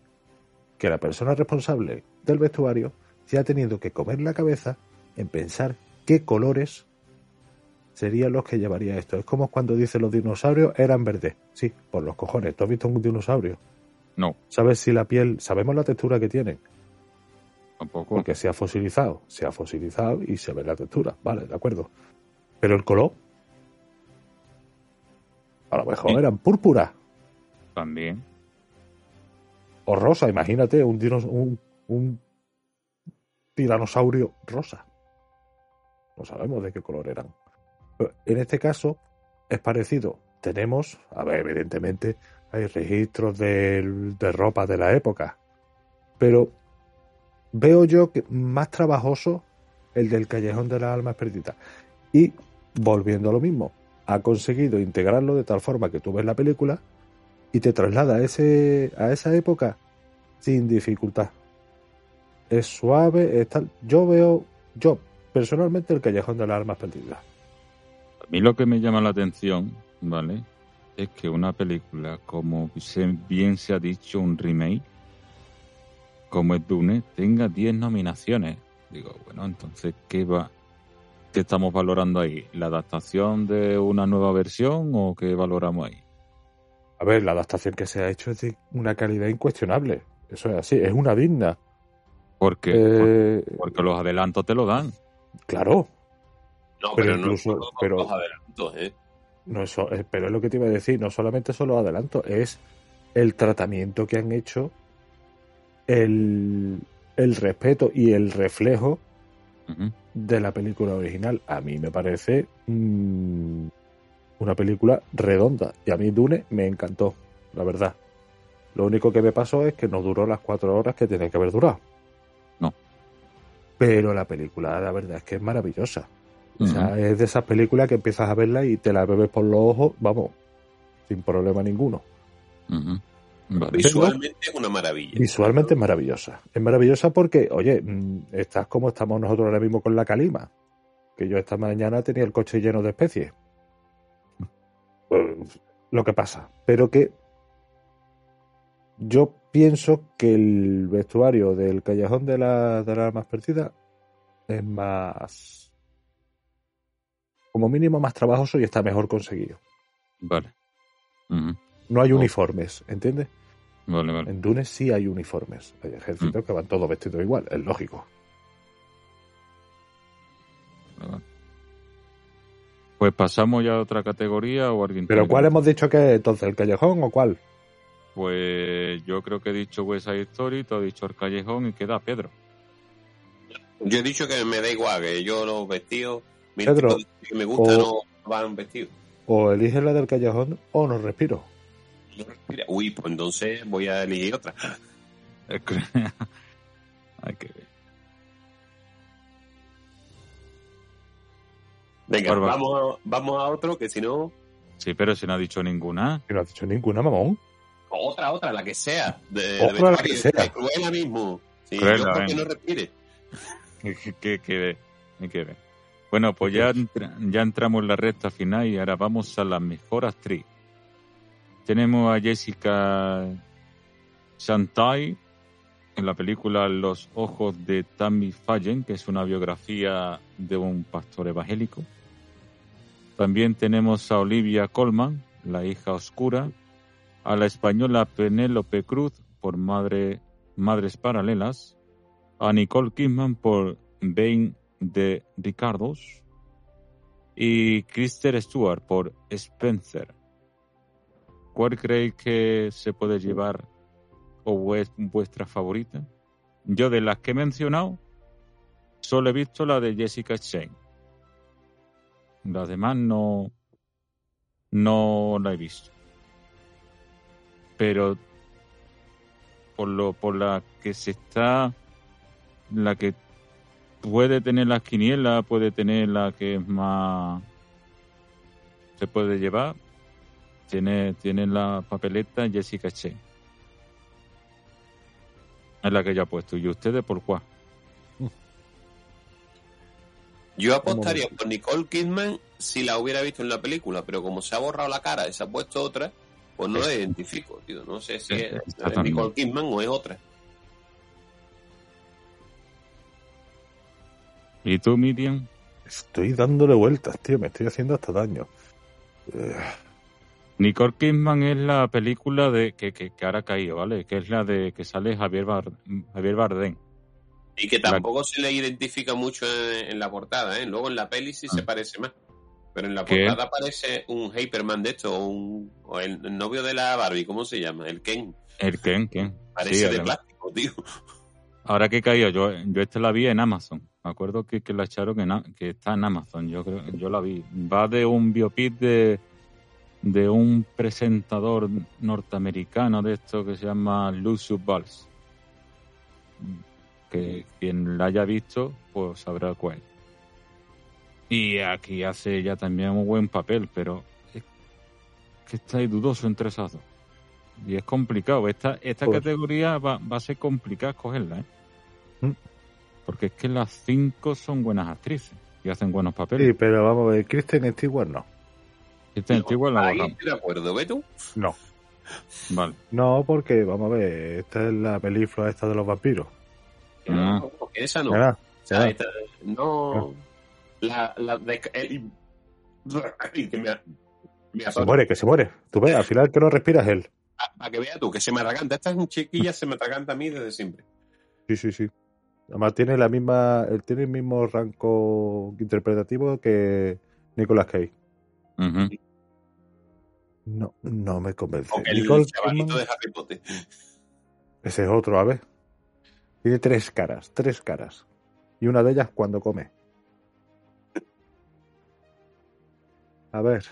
que la persona responsable del vestuario se ha tenido que comer la cabeza en pensar qué colores serían los que llevaría esto. Es como cuando dicen los dinosaurios eran verdes. Sí, por los cojones. ¿Tú has visto un dinosaurio? No, ¿Sabes si la piel, sabemos la textura que tienen? tampoco. Porque se ha fosilizado, se ha fosilizado y se ve la textura. Vale, de acuerdo. Pero el color, a lo mejor Sí. eran púrpura También. o rosa. Imagínate un, dinos- un, un tiranosaurio rosa. No sabemos de qué color eran. En este caso es parecido. Tenemos, a ver, evidentemente hay registros del- de, ropa de la época, pero veo yo que más trabajoso el del Callejón de las Almas Perdidas. Y volviendo a lo mismo, ha conseguido integrarlo de tal forma que tú ves la película y te traslada a, ese, a esa época sin dificultad. Es suave, es tal. Yo veo, yo personalmente, el Callejón de las Almas Perdidas. A mí lo que me llama la atención, ¿vale? Es que una película, como bien se ha dicho, un remake, como es Dune, tenga 10 nominaciones. Digo, bueno, entonces, ¿qué va? ¿Qué estamos valorando ahí? ¿La adaptación de una nueva versión o qué valoramos ahí? A ver, la adaptación que se ha hecho es de una calidad incuestionable. Eso es así, es una digna. Porque, Eh, porque los adelantos te lo dan. claro, No, Pero pero, incluso- no pero- los adelantos, ¿eh? no es, eh, pero es lo que te iba a decir, no solamente son los adelantos, es el tratamiento que han hecho, el, el respeto y el reflejo de la película original. A mí me parece mm, una película redonda. Y a mí Dune me encantó, la verdad. Lo único que me pasó es que no duró las cuatro horas que tenía que haber durado. No. Pero la película, la verdad es que es maravillosa. O Ujú. sea, es de esas películas que empiezas a verla y te la bebes por los ojos, vamos, sin problema ninguno. Vale. Visualmente es una maravilla. Visualmente es maravillosa. Es maravillosa porque, oye, mm, estás como estamos nosotros ahora mismo con la calima. Que yo esta mañana tenía el coche lleno de especies. Pues, lo que pasa. Pero que yo pienso que el vestuario del Callejón de, la, de las Almas Perdidas es más. Como mínimo más trabajoso y está mejor conseguido. Vale. No hay Oh. uniformes, ¿entiendes? Vale, vale. En Dune sí hay uniformes. Hay ejércitos que van todos vestidos igual, es lógico. vale. Pues pasamos ya a otra categoría o alguien. Pero ¿cuál hemos dicho que es entonces? ¿El callejón o cuál? Pues yo creo que he dicho West Side Story, tú has dicho el callejón y queda Pedro. Yo he dicho que me da igual, que yo los vestidos, Pedro, de- que me gusta o- no van vestidos. O eliges la del callejón o no respiro. No respira. Uy, pues entonces voy a elegir otra. Hay que ver. Venga, vamos a, vamos a otro, que si no, Sí, pero si no ha dicho ninguna. Y no has dicho ninguna, mamón. otra, otra, la que sea. De, de Otra, la que sea. de Cruella mismo. Sí, Cruella, yo no respire. Que, que- que- hay que ver. Bueno, pues ya, ya entramos en la recta final y ahora vamos a la mejor actriz. Tenemos a Jessica Shantai en la película Los ojos de Tammy Fallen, que es una biografía de un pastor evangélico. También tenemos a Olivia Colman, la hija oscura, a la española Penélope Cruz por Madre, Madres Paralelas, a Nicole Kidman por Bane de Ricardos y Kristen Stewart por Spencer. ¿Cuál creéis que se puede llevar o es vuestra favorita? Yo de las que he mencionado, solo he visto la de Jessica Chastain. Las demás no, no la he visto. Pero por lo por la que se está la que puede tener las quinielas, puede tener la que es más se puede llevar. Tiene, tiene la papeleta Jessica Che. Es la que he puesto. ¿Y ustedes por cuál? Yo apostaría por Nicole Kidman si la hubiera visto en la película, pero como se ha borrado la cara y se ha puesto otra, pues no la identifico, tío. No sé si es, es Nicole Kidman o es otra. ¿Y tú, Miriam? Estoy dándole vueltas, tío. Me estoy haciendo hasta daño. Eh, Nicole Kidman es la película de que, que, que ahora ha caído, ¿vale? Que es la de que sale Javier, Bar, Javier Bardem. Y que tampoco se le identifica mucho en, en la portada, ¿eh? Luego en la peli sí se parece más. Pero en la ¿Qué? portada aparece un Hyperman de esto, o, un, o el, el novio de la Barbie, ¿cómo se llama? El Ken. El Ken, Ken. Parece Sí, de además. plástico, tío. Ahora que he caído, yo, yo esta la vi en Amazon. Me acuerdo que, que la echaron en, que está en Amazon. Yo creo, yo la vi. Va de un biopic de, de un presentador norteamericano de esto que se llama Lucius Valls. Que quien la haya visto, pues sabrá cuál. Y aquí hace ya también un buen papel, pero es que está ahí dudoso entre esas dos. Y es complicado. Esta, esta Pues- categoría va, va a ser complicada escogerla, ¿eh? Mm. Porque es que las cinco son buenas actrices y hacen buenos sí, papeles. pero vamos a ver. Kristen Stewart no. Esta antigua la Ahí borramos. estoy de acuerdo, ¿ves tú? No. Vale. No, porque, vamos a ver. Esta es la película esta de los vampiros. Que Ah. no, porque esa no. O sea, esta- no. La, la de, el- ay, que me, me Se muere, que se muere. Tú ves, al final que no respiras él. Para que veas tú, que se me atraganta. Esta es un chiquilla, se me atraganta a mí desde siempre. Sí, sí, sí. Además tiene la misma, él tiene el mismo rango interpretativo que Nicolas Cage. No, no me convence. Aunque el Nicole chavalito de Harry Potter. ese es otro, a ver. Tiene tres caras, tres caras. Y una de ellas cuando come. A ver.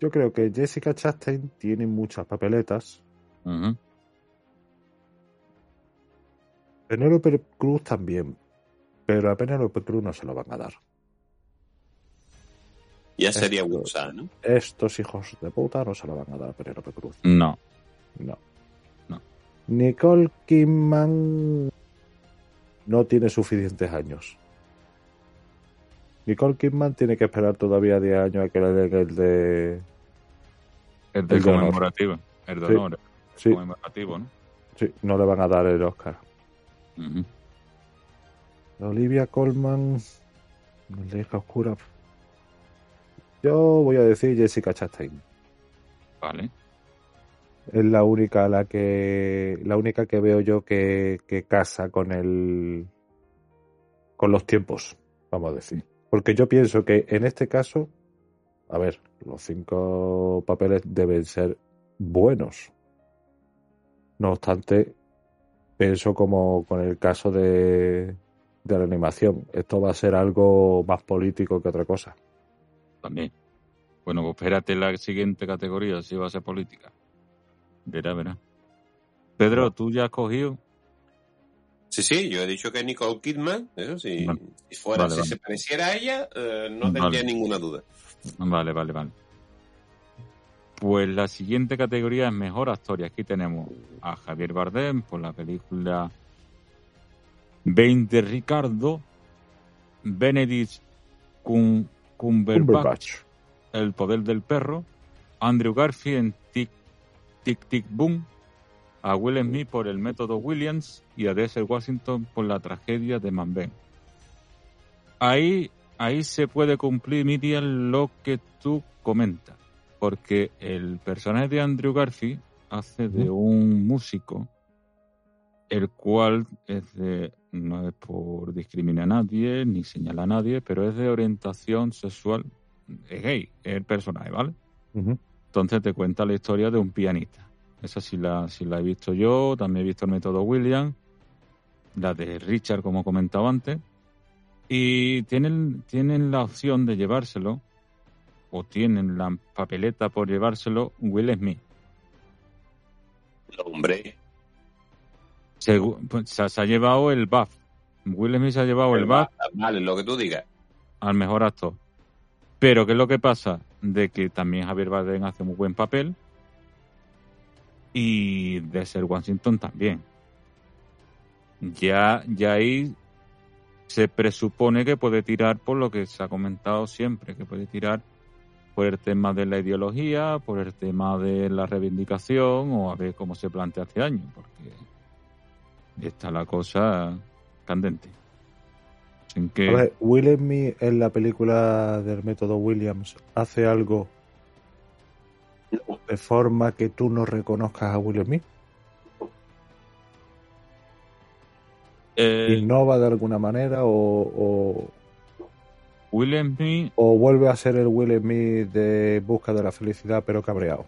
Yo creo que Jessica Chastain tiene muchas papeletas. Ujú. Penélope Cruz también. Pero a Penélope Cruz no se lo van a dar. Ya sería Wusa, ¿no? Estos hijos de puta no se lo van a dar a Penélope Cruz. No. No. No. Nicole Kidman no tiene suficientes años. Nicole Kidman tiene que esperar todavía 10 años a que le den el de... El de El de honor. conmemorativo. El de honor. Sí, Conmemorativo, ¿no? sí, no le van a dar el Oscar. Olivia Colman, hija oscura. Yo voy a decir Jessica Chastain. Vale. Es la única la que la única que veo yo que, que casa con el con los tiempos, vamos a decir. Porque yo pienso que en este caso, a ver, los cinco papeles deben ser buenos. No obstante, pienso como con el caso de, de la animación. Esto va a ser algo más político que otra cosa. También. Bueno, pues espérate la siguiente categoría, si va a ser política. Verá, verá. Pedro. ¿tú ya has cogido? Sí, sí, yo he dicho que Nicole Kidman, eso sí, Vale. si fuera, Vale, si vale. se pareciera a ella, eh, no tendría Vale. ninguna duda. Vale, vale, vale. Pues la siguiente categoría es mejor actor. Y aquí tenemos a Javier Bardem por la película 20 Ricardo, Benedict Cum- Cumberbatch, Cumberbatch. El poder del perro, Andrew Garfield en Tic Tic Tic Boom, a Will Smith por el método Williams y a Denzel Washington por la tragedia de Manben. Ahí, ahí se puede cumplir, Miriam, lo que tú comentas, porque el personaje de Andrew Garfield hace de un músico, el cual es de, no es por discriminar a nadie ni señalar a nadie, pero es de orientación sexual, es gay, es el personaje, ¿vale? Entonces te cuenta la historia de un pianista. Esa sí la, sí la he visto yo, también he visto el método William, la de Richard, como comentaba antes. Y tienen, tienen la opción de llevárselo, o tienen la papeleta por llevárselo, Will Smith. Hombre, pues, se, se ha llevado el BAF. Will Smith se ha llevado el BAF Vale, lo que tú digas. al mejor actor. Pero ¿qué es lo que pasa? De que también Javier Bardem hace muy buen papel y de ser Washington también. Ya, ya ahí se presupone que puede tirar por lo que se ha comentado siempre, que puede tirar por el tema de la ideología, por el tema de la reivindicación o a ver cómo se plantea este año, porque está la cosa candente. Sin que... A ver, Will Smith en la película del método Williams hace algo de forma que tú no reconozcas a Will Smith. eh, Innova de alguna manera o, o, Will Smith, o vuelve a ser el Will Smith de Busca de la Felicidad pero cabreado.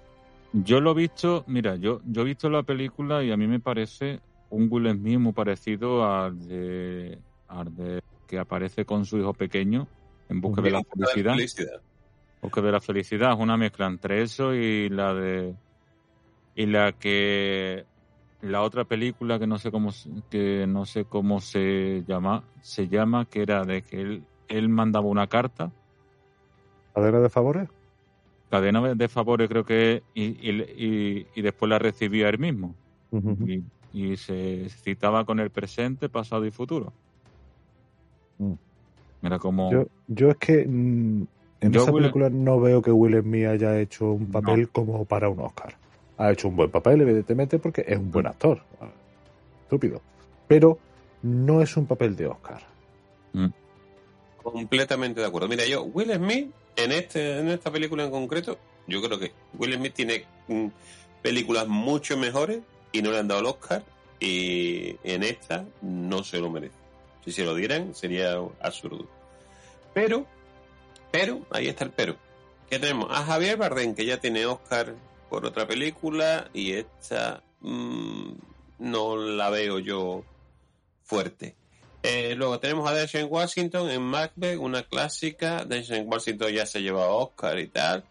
yo lo he visto, mira, yo, yo he visto la película y a mí me parece un Will Smith muy parecido al de, al de que aparece con su hijo pequeño en busca de la felicidad. Felicidad. Busca de la felicidad es una mezcla entre eso y la de y la que la otra película que no sé cómo se- que no sé cómo se llama se llama que era de que él él mandaba una carta ¿Cadena de favores? cadena de favores creo que y, y, y- y después la recibía él mismo Ujú. y, y se citaba con el presente pasado y futuro Mm. era como Yo, yo es que mm, en Yo esa Will- película no veo que Will Smith haya hecho un papel como para un Oscar. Ha hecho un buen papel, evidentemente, porque es un buen actor. Estúpido. Pero no es un papel de Oscar. Completamente de acuerdo. Mira, yo, Will Smith, en, este, en esta película en concreto, yo creo que Will Smith tiene mm, películas mucho mejores y no le han dado el Oscar. Y en esta no se lo merece. Si se lo dieran, sería absurdo. Pero, pero, ahí está el pero. ¿Qué tenemos? A Javier Bardem, que ya tiene Oscar por otra película, y esta mm, no la veo yo fuerte. Eh, luego tenemos a Denzel Washington en Macbeth, una clásica. Denzel Washington ya se lleva a Oscar y tal.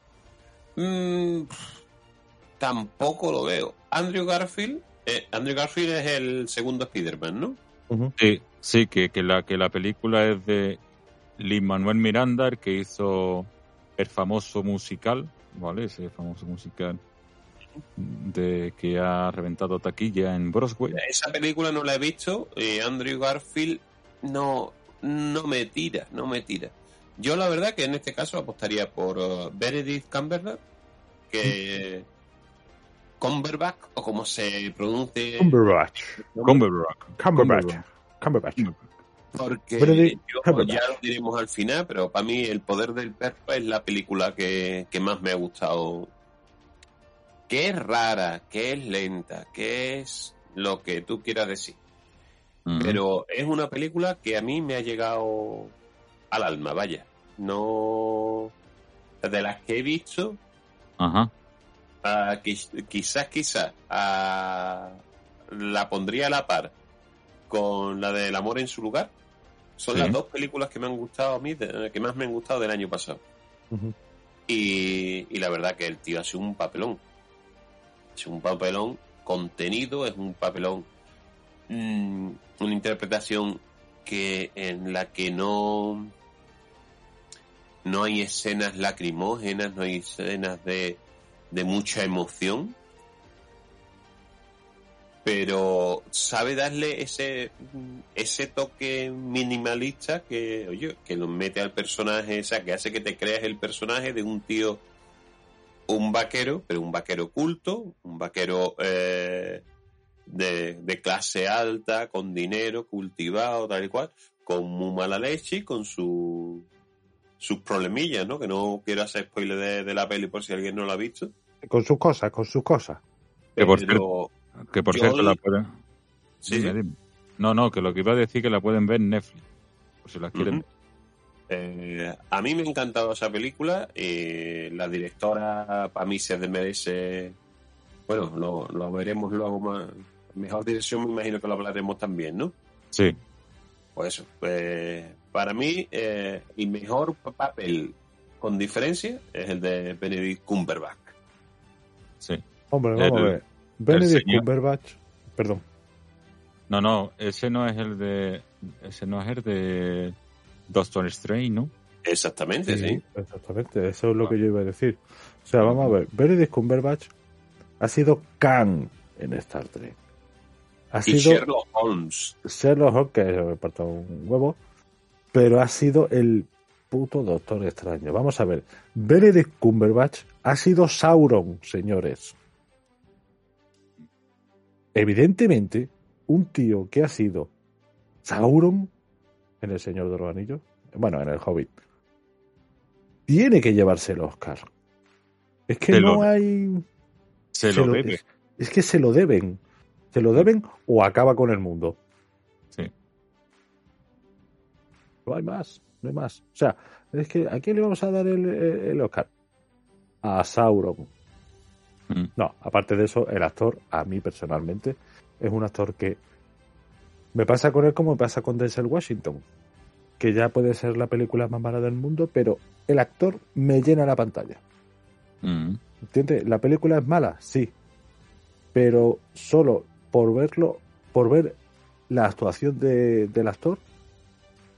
Mm, tampoco lo veo. Andrew Garfield. eh, Andrew Garfield es el segundo Spider-Man, ¿no? Sí, sí, que, que la que la película es de Lin Manuel Miranda, el que hizo el famoso musical, ¿vale? Ese famoso musical de que ha reventado taquilla en Broadway. Esa película no la he visto. y Andrew Garfield no, no me tira, no me tira. Yo la verdad que en este caso apostaría por uh, Benedict Cumberbatch, que Cumberbatch o como se pronuncie, Cumberbatch. Cumberbatch. Cumberbatch. Cumberbatch. porque Benedict yo- Cumberbatch. ya lo diremos al final, pero para mí El Poder del Perro es la película que, que más me ha gustado. Que es rara, que es lenta, que es lo que tú quieras decir. Pero es una película que a mí me ha llegado al alma, vaya. No. De las que he visto, Ajá. quiz- quizás, quizás, la pondría a la par con la del amor en su lugar. Son Sí. las dos películas que me han gustado a mí, de- que más me han gustado del año pasado. Y, y la verdad que el tío hace un papelón. Es un papelón contenido, es un papelón, mm, una interpretación que en la que no no hay escenas lacrimógenas, no hay escenas de, de mucha emoción, pero sabe darle ese ese toque minimalista que oye que nos mete al personaje o sea que hace que te creas el personaje de un tío un vaquero pero un vaquero culto un vaquero eh, de, de clase alta con dinero cultivado tal y cual con muy mala leche y con su sus problemillas no que no quiero hacer spoiler de, de la peli por si alguien no la ha visto Con sus cosas, con sus cosas. Que por pero Que por cierto la pueden. sí, Dime, sí. dime. No, no, que lo que iba a decir que la pueden ver en Netflix. Por si la quieren. Eh, a mí me ha encantado esa película. eh, la directora, para mí, se merece. Bueno, lo, lo veremos luego más. Mejor dirección, me imagino que lo hablaremos también, ¿no? Sí. Pues eso. pues, para mí, eh, el mejor papel, con diferencia, es el de Benedict Cumberbatch. Sí. Hombre, vamos El- a ver. Benedict Cumberbatch, perdón, No, no, ese no es el de. Ese no es el de Doctor Strange, ¿no? Exactamente, sí. exactamente, eso es lo que yo iba a decir. O sea, vamos a ver, Benedict Cumberbatch ha sido Khan en Star Trek. Ha Y sido Sherlock Holmes. Sherlock Holmes, que me parta un huevo, pero ha sido el puto Doctor Extraño. Vamos a ver, Benedict Cumberbatch ha sido Sauron, señores. Evidentemente, un tío que ha sido Sauron en El Señor de los Anillos, bueno, en El Hobbit, tiene que llevarse el Oscar. Es que Se no lo- hay... Se, se lo lo- debe. Es que se lo deben. Se lo deben o acaba con el mundo. Sí. No hay más, no hay más. O sea, es que ¿a quién le vamos a dar el, el Oscar? A Sauron. Mm. No, aparte de eso, el actor, a mí personalmente, es un actor que me pasa con él como me pasa con Denzel Washington, que ya puede ser la película más mala del mundo, pero el actor me llena la pantalla. Mm. ¿Entiendes? La película es mala, sí. Pero solo por verlo, por ver la actuación de- del actor,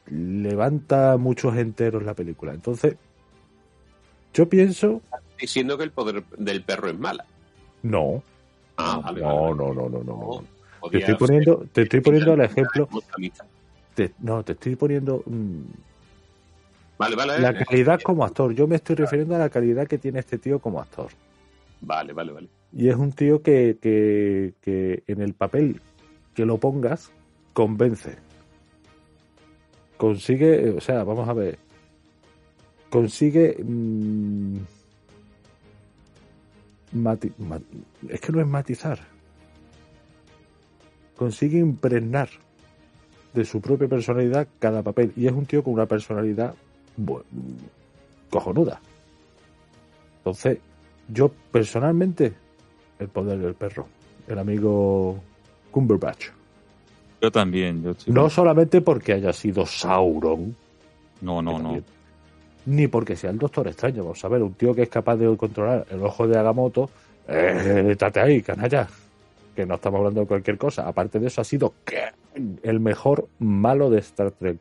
levanta muchos enteros la película. Entonces, yo pienso, Diciendo que el poder del perro es mala. no, Ah, vale, no, vale, no, no, no, no. Te estoy poniendo, te estoy poniendo el ejemplo, te- no, te estoy poniendo Vale, vale. la calidad como actor. Yo me estoy refiriendo a la calidad que tiene este tío como actor. Vale, vale, vale. Y es un tío que, que, que en el papel que lo pongas, convence. Consigue, o sea, vamos a ver. Consigue. mm, mati- ma- es que no es matizar. Consigue impregnar de su propia personalidad cada papel. Y es un tío con una personalidad bu- cojonuda. Entonces, yo personalmente, el poder del perro, el amigo Cumberbatch. Yo también. Yo No solamente porque haya sido Sauron, no, no, no. ni porque sea el Doctor Extraño. Vamos a ver, un tío que es capaz de controlar el ojo de Agamotto, eh, estate ahí, canalla. Que no estamos hablando de cualquier cosa. Aparte de eso, ha sido el mejor malo de Star Trek.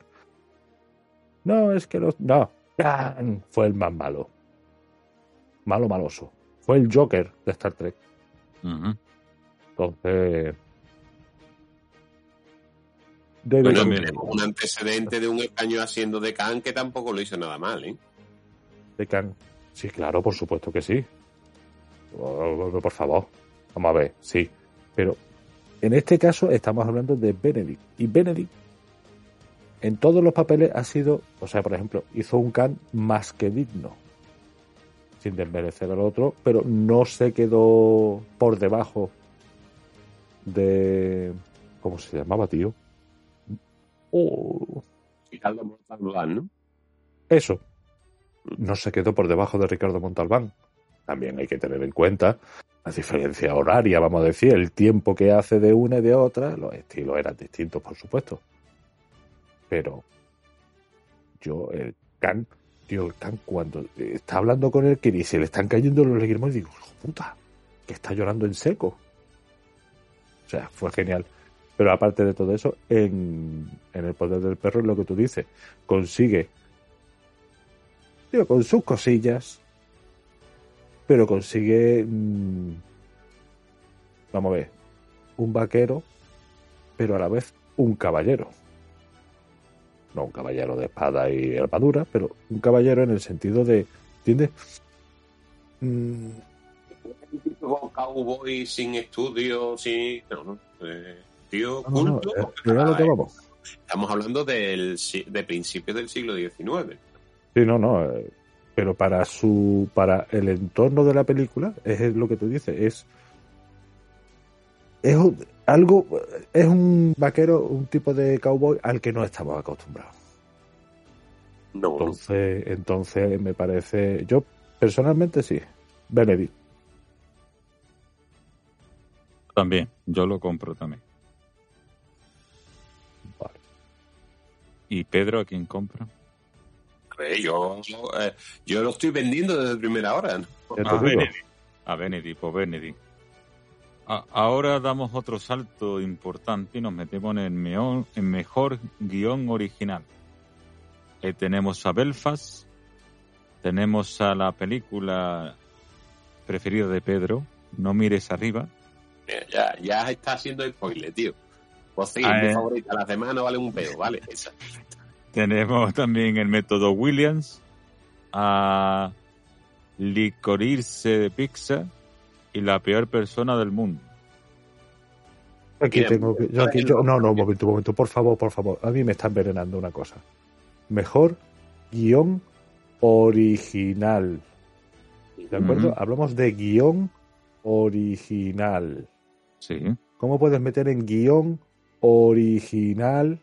No, es que los. No, fue el más malo. Malo, maloso. Fue el Joker de Star Trek. Ujú. Entonces. David Bueno, también. tenemos un antecedente de un escaño haciendo de Khan que tampoco lo hizo nada mal, ¿eh? de Kang. Sí, claro, por supuesto que sí. Por favor. Vamos a ver, sí. Pero en este caso estamos hablando de Benedict. Y Benedict, en todos los papeles, ha sido, o sea, por ejemplo, hizo un Kang más que digno. Sin desmerecer al otro, pero no se quedó por debajo de. ¿Cómo se llamaba, tío? Oh, Ricardo Montalbán, ¿no? Eso. No se quedó por debajo de Ricardo Montalbán. También hay que tener en cuenta la diferencia horaria, vamos a decir, el tiempo que hace de una y de otra. Los estilos eran distintos, por supuesto. Pero yo, el Can, tío, Can, cuando está hablando con el Kiri y se le están cayendo los leguimos, digo, "Hijo puta, que está llorando en seco. O sea, fue genial. Pero aparte de todo eso, en, en el poder del perro es lo que tú dices. Consigue, digo, con sus cosillas, pero consigue, mm, vamos a ver, un vaquero, pero a la vez un caballero. No un caballero de espada y armadura, pero un caballero en el sentido de, ¿entiendes? Mm, cowboy sin estudio, sin. No, no. eh, tío, no, no, culto. eh, porque vamos. Estamos hablando del, de principios del siglo XIX. Sí, no, no. eh, Pero para su, para el entorno de la película, es lo que tú dices, es, es un- algo, es un vaquero, un tipo de cowboy al que no estamos acostumbrados. No. Entonces, entonces me parece, yo personalmente sí, Benedict. También, yo lo compro también. Vale. ¿Y Pedro a quién compra? Ver, yo, eh, yo lo estoy vendiendo desde primera hora. A digo. Benedict. A Benedict, pues Benedict. A- ahora damos otro salto importante y nos metemos en el meón- en mejor guion original. Eh, tenemos a Belfast, tenemos a la película preferida de Pedro, No mires arriba, Ya, ya está haciendo spoiler, tío. Pues sí, Ah, mi eh. favorita. Las demás no valen un pedo, ¿vale? Esa. tenemos también el método Williams, a Licorice de Pixar y la peor persona del mundo. Aquí tengo que, yo aquí, yo, no, no, un momento, un momento, por favor, por favor. A mí me está envenenando una cosa. Mejor guion original. ¿De acuerdo? Hablamos de guion original. Sí, ¿Cómo puedes meter en guion original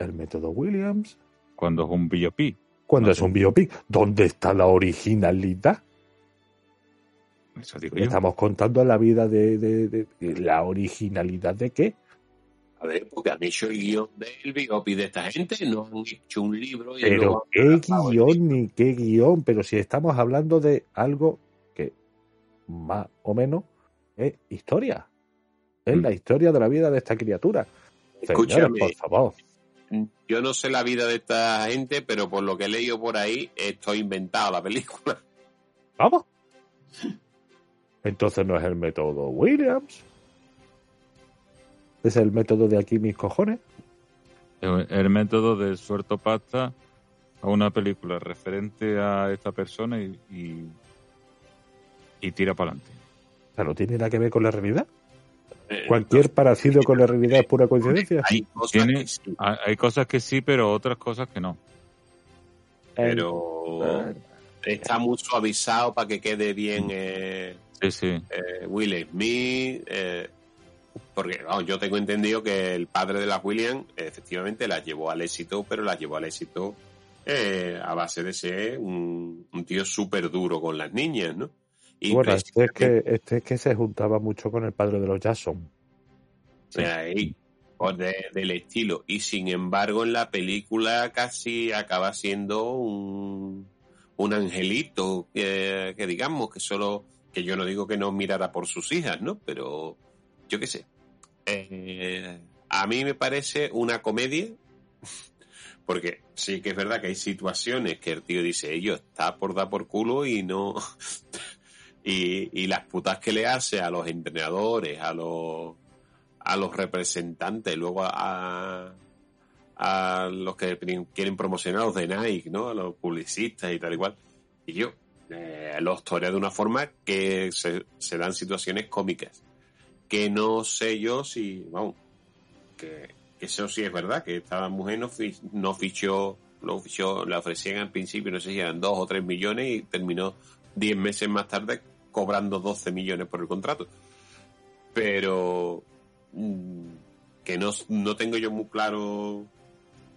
el método Williams cuando es un biopic. cuando No es sé. un biopic? ¿Dónde está la originalidad? Eso digo yo. Estamos contando la vida de, de- de- de- la originalidad de qué. A ver, porque han hecho el guion del biopic de esta gente, no han hecho un libro y Pero qué guion ni qué guion, pero si estamos hablando de algo que más o menos es historia. Es Mm. la historia de la vida de esta criatura. Señores, Escúchame, por favor. yo no sé la vida de esta gente, pero por lo que he leído por ahí, esto inventado la película. Vamos. Entonces no es el método Williams. Es el método de aquí mis cojones. El, el método de suelto pasta a una película referente a esta persona y, y, y tira para adelante. O sea, no tiene nada que ver con la realidad. Eh, Cualquier parecido con la realidad es pura coincidencia. Hay cosas Tiene- que sí, Hay, hay cosas que sí, pero otras cosas que no. pero está muy suavizado para que quede bien eh, Sí, sí. eh, Will Smith. eh, porque vamos, yo tengo entendido que el padre de las Williams efectivamente las llevó al éxito, pero las llevó al éxito eh, a base de ser un, un tío súper duro con las niñas, ¿no? Y Bueno, este es, que, este es que se juntaba mucho con el padre de los Jackson. Sí. ahí, pues de- del estilo. Y sin embargo, en la película casi acaba siendo un, un angelito que, que digamos que solo, que yo no digo que no mirara por sus hijas, ¿no? Pero yo qué sé. Eh, a mí me parece una comedia. Porque sí que es verdad que hay situaciones que el tío dice, ello está por dar por culo y no. y, y las putas que le hace a los entrenadores, a los a los representantes, luego a, a los que quieren promocionar los de Nike, ¿no? A los publicistas y tal y cual. Y yo eh, los torea de una forma que se, dan situaciones cómicas. Que no sé yo si, vamos, que, eso sí es verdad, que esta mujer no, no fichó, lo fichó, la ofrecían al principio, no sé si eran dos o tres millones y terminó diez meses más tarde cobrando 12 millones por el contrato. Pero mm, que no, no tengo yo muy claro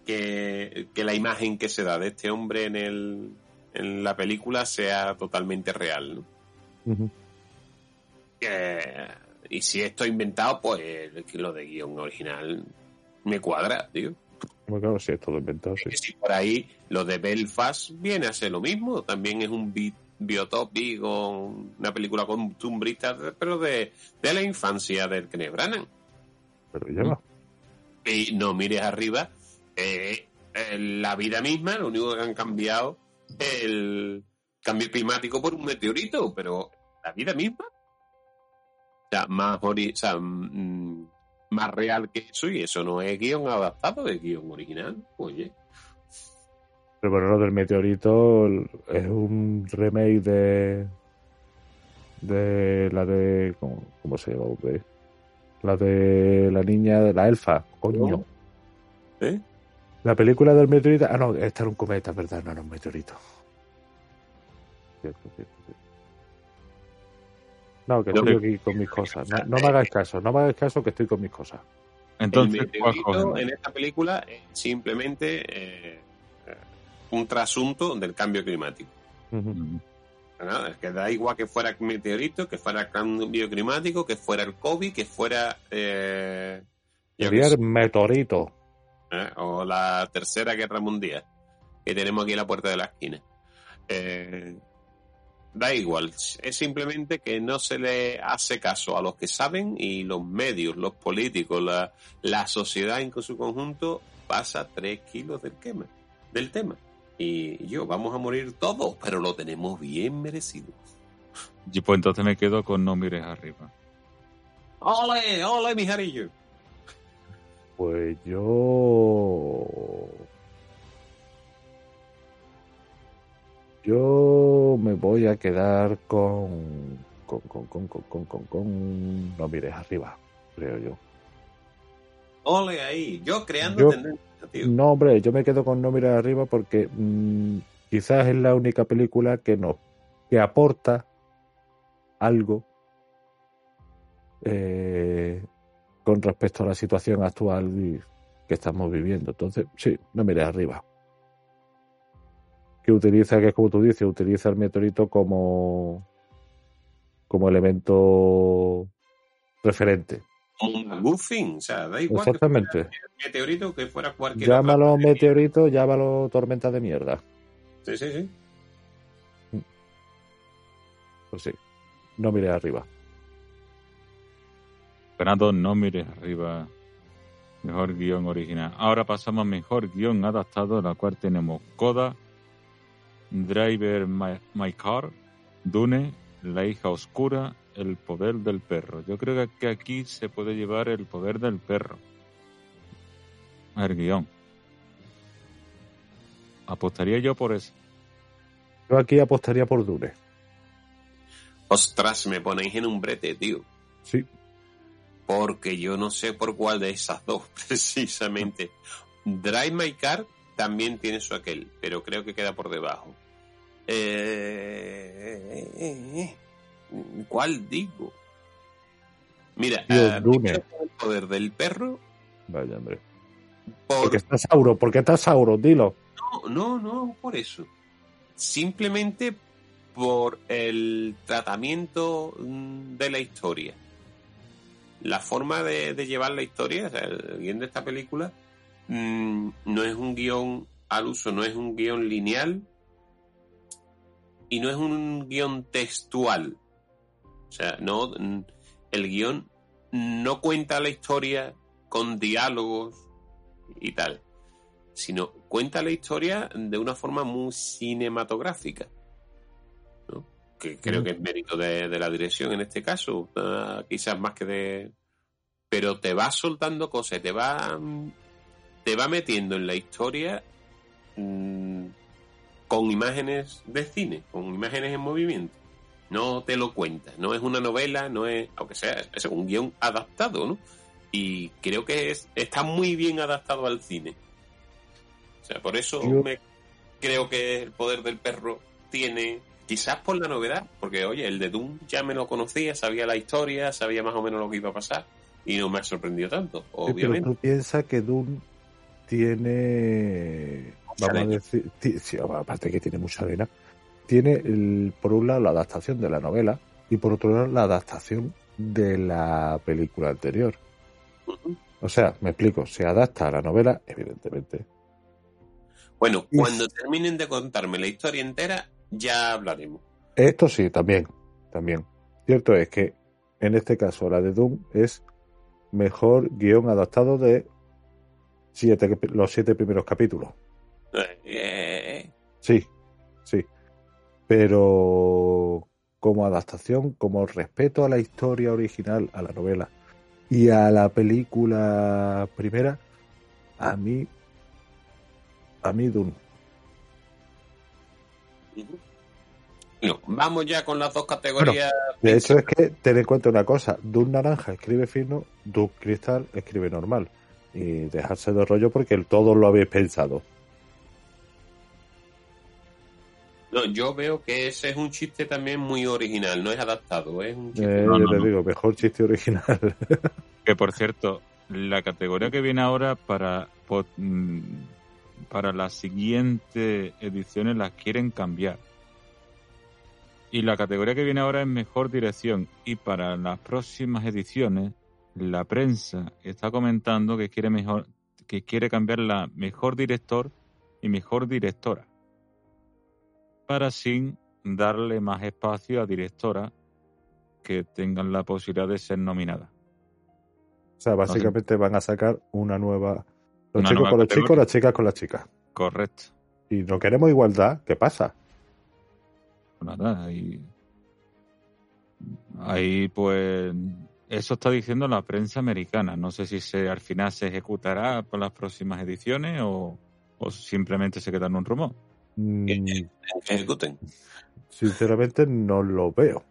que, que la imagen que se da de este hombre en, el, en la película sea totalmente real. ¿no? Eh, y si esto inventado, pues lo de guion original me cuadra, tío. Bueno, claro, sí, es todo inventado, sí. Si por ahí lo de Belfast viene a ser lo mismo, también es un bi- biotopic o una película con tumbristas, pero de, de la infancia del Kenneth Branagh. Pero ya va. Y no mires arriba, eh, eh, la vida misma, lo único que han cambiado es el cambio climático por un meteorito, pero la vida misma. O sea, más ori- o sea, mm, más real que eso y eso no es guion adaptado, es guion original. Oye. Pero bueno, lo del meteorito es un remake de. de la de. ¿Cómo, cómo se llama? La de la niña de la elfa, coño. ¿Eh? La película del meteorito. Ah, no, esta era un cometa, ¿verdad? No era un meteorito. Cierto, cierto, cierto. No, que Yo estoy aquí con mis cosas. No, no me hagáis caso, no me hagáis caso que estoy con mis cosas. Entonces, el ¿cuál meteorito en esta película es simplemente eh, un trasunto del cambio climático. Es que da igual que fuera meteorito, que fuera cambio climático, que fuera el COVID, que fuera eh, Sería el meteorito. ¿Eh? o la tercera guerra mundial que tenemos aquí en la puerta de la esquina. Eh, da igual, es simplemente que no se le hace caso a los que saben y los medios, los políticos, la, la sociedad en su conjunto pasa tres kilos del, quema, del tema. Y yo, vamos a morir todos, pero lo tenemos bien merecido. Y pues entonces me quedo con no mires arriba. ¡Ole, ole, mijarillo! Pues yo. Yo me voy a quedar con. Con, con, con, con, con, con, con- No mires arriba, creo yo. ¡Ole ahí! Yo creando Yo- tendencia, tío. No, hombre, yo me quedo con No mires arriba porque mm, quizás es la única película que nos. que aporta algo. eh, con respecto a la situación actual que estamos viviendo. Entonces, sí, no mires arriba. Que utiliza, que es como tú dices, utiliza el meteorito como, como elemento referente. Un McGuffin, o sea, da igual Exactamente. meteorito que fuera cualquier Llámalo meteorito, llámalo tormenta de mierda. Sí, sí, sí. Pues sí, no mires arriba. Fernando, no mires arriba. Mejor guion original. Ahora pasamos a mejor guion adaptado, en la cual tenemos Coda, Driver My, My Car, Dune, La hija oscura, El poder del perro. Yo creo que aquí se puede llevar el poder del perro. El guion. Apostaría yo por eso. Yo aquí apostaría por Dune. Ostras, me ponéis en un brete, tío. Sí, Porque yo no sé por cuál de esas dos, precisamente. Drive My Car también tiene su aquel, pero creo que queda por debajo. Eh, ¿Cuál digo? Mira, ah, el poder del perro vaya hombre. por Porque está Sauro, porque está Sauro, dilo. No, no, no por eso. Simplemente por el tratamiento mm, de la historia. La forma de, llevar la historia, o el guion de esta película, mm, no es un guion al uso, no es un guion lineal y no es un guion textual. O sea, no, el guion no cuenta la historia con diálogos y tal sino cuenta la historia de una forma muy cinematográfica. Que creo que es mérito de, de la dirección en este caso, ah, quizás más que de. Pero te va soltando cosas, te va. te va metiendo en la historia mm, con imágenes de cine, con imágenes en movimiento. No te lo cuenta, no es una novela, no es. aunque sea es un guion adaptado, ¿no? Y creo que es, está muy bien adaptado al cine. O sea, por eso Yo- me creo que el poder del perro tiene, quizás por la novedad, porque oye, el de Doom ya me lo conocía, sabía la historia, sabía más o menos lo que iba a pasar y no me ha sorprendido tanto, Sí, pero obviamente. tú piensas que Dune tiene. Vamos a decir. sí, aparte que tiene mucha arena. Tiene, el, por un lado, la adaptación de la novela y por otro lado, la adaptación de la película anterior. O sea, me explico, se adapta a la novela, evidentemente. Bueno, cuando terminen de contarme la historia entera, ya hablaremos. Esto sí, también, también. Cierto es que en este caso la de Doom es mejor guion adaptado de siete, los siete primeros capítulos. Eh, Sí, sí. Pero como adaptación, como respeto a la historia original, a la novela, Y a la película primera, a mí, a mí Dune. No, vamos ya con las dos categorías. De hecho, es que ten en cuenta una cosa: Dune naranja escribe fino, Dune cristal escribe normal. Y dejarse de rollo porque el todo lo habéis pensado. No, yo veo que ese es un chiste también muy original, no es adaptado, es un chiste. Eh, No, yo no, te no. digo, mejor chiste original. Que por cierto, la categoría que viene ahora para po- mm, para las siguientes ediciones las quieren cambiar. Y la categoría que viene ahora es mejor dirección. Y para las próximas ediciones, la prensa está comentando que quiere mejor, que quiere cambiar la mejor director y mejor directora. Para así darle más espacio a directoras que tengan la posibilidad de ser nominadas. O sea, básicamente van a sacar una nueva. Los Una chicos con los categoría. chicos, las chicas con las chicas. Correcto. Y no queremos igualdad, ¿qué pasa? Pues nada, ahí, ahí pues eso está diciendo la prensa americana. No sé si se al final se ejecutará por las próximas ediciones o, o simplemente se queda en un rumor. Mm, Que ejecuten. sinceramente no lo veo.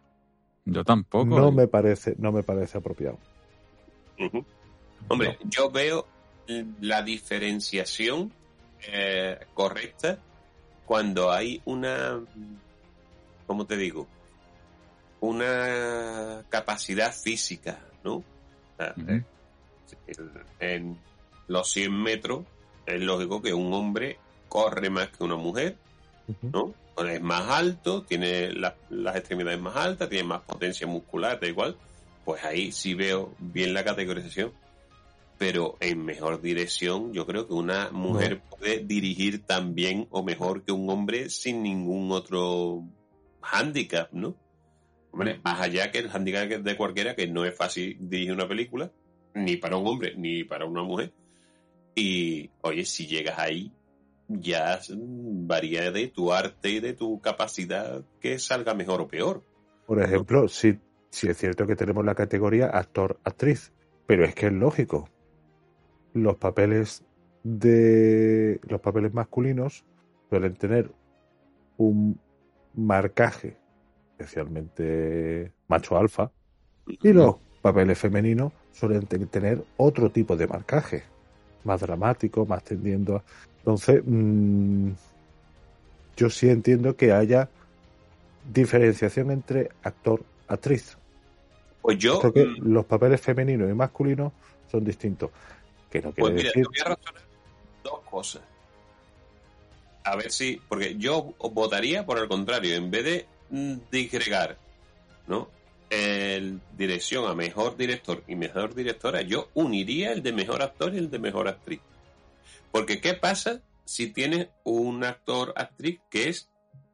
Yo tampoco. No me parece, no me parece apropiado. Hombre, yo veo la diferenciación eh, correcta cuando hay una, ¿cómo te digo? Una capacidad física, ¿no? Eh, en los 100 metros es lógico que un hombre corre más que una mujer. ¿no? Es más alto, tiene la- las extremidades más altas, tiene más potencia muscular, da igual. Pues ahí sí veo bien la categorización. Pero en mejor dirección, yo creo que una mujer puede dirigir tan bien o mejor que un hombre sin ningún otro hándicap, ¿no? Hombre, más allá que el hándicap de cualquiera, que no es fácil dirigir una película, ni para un hombre, ni para una mujer. Y, oye, si llegas ahí, ya mm, varía de tu arte y de tu capacidad que salga mejor o peor. Por ejemplo, sí, sí es cierto que tenemos la categoría actor-actriz, pero es que es lógico. Los papeles de los papeles masculinos suelen tener un marcaje especialmente macho alfa y los papeles femeninos suelen te- tener otro tipo de marcaje más dramático, más tendiendo a... Entonces, mm, yo sí entiendo que haya diferenciación entre actor-actriz. Pues yo, Creo que mm, los papeles femeninos y masculinos son distintos. Que no quiere pues mira, decir... te voy a razonar dos cosas. A ver si, porque yo votaría por el contrario, en vez de mm, disgregar, ¿no? El dirección a mejor director y mejor directora, yo uniría el de mejor actor y el de mejor actriz. Porque ¿qué pasa si tienes un actor actriz que es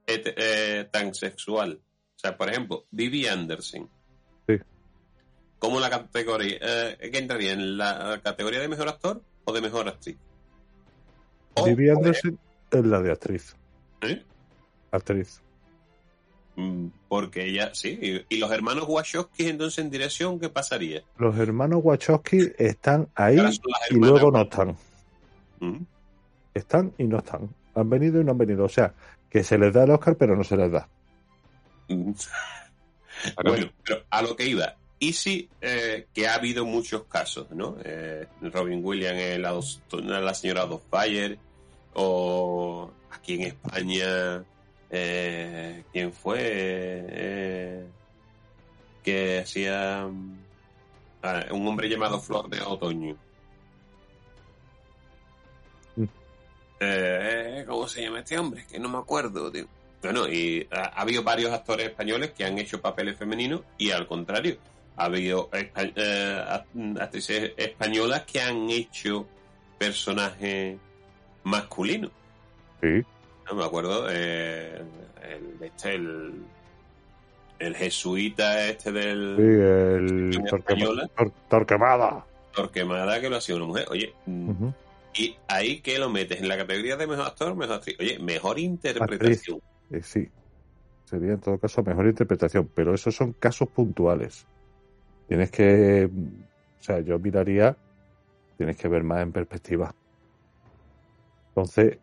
et- eh, tan sexual? O sea, por ejemplo, Vivi Anderson. ¿Cómo la categoría? Eh, ¿Qué entraría? ¿En la categoría de mejor actor o de mejor actriz? O, por Anderson es la de actriz. ¿Eh? Actriz. Mm, Porque ella, sí. Y, y los hermanos Wachowski, entonces en dirección, ¿qué pasaría? Los hermanos Wachowski están ahí y luego no están. Mm. Están y no están. Han venido y no han venido. O sea, que se les da el Oscar, pero no se les da. Mm. Bueno, pero a lo que iba. Y sí, eh, que ha habido muchos casos, ¿no? Eh, Robin Williams en la, dos- la señora Fire o aquí en España, eh, ¿quién fue? Eh, que hacía ah, un hombre llamado Flor de Otoño. Mm. Eh, ¿Cómo se llama este hombre? Que no me acuerdo, tío. Bueno, y ha, ha habido varios actores españoles que han hecho papeles femeninos y al contrario, ha habido eh, act- actrices españolas que han hecho personajes masculinos. Sí. No me acuerdo, eh, el, este, el, el jesuita este Sí, del el Española. Torquemada. Tor- Torquemada. Torquemada que lo ha sido una mujer. Oye, mm, y ahí que lo metes en la categoría de mejor actor, mejor actriz. Oye, mejor interpretación. Eh, sí. Sería en todo caso mejor interpretación, pero esos son casos puntuales. Tienes que O sea, yo miraría, tienes que ver más en perspectiva. Entonces,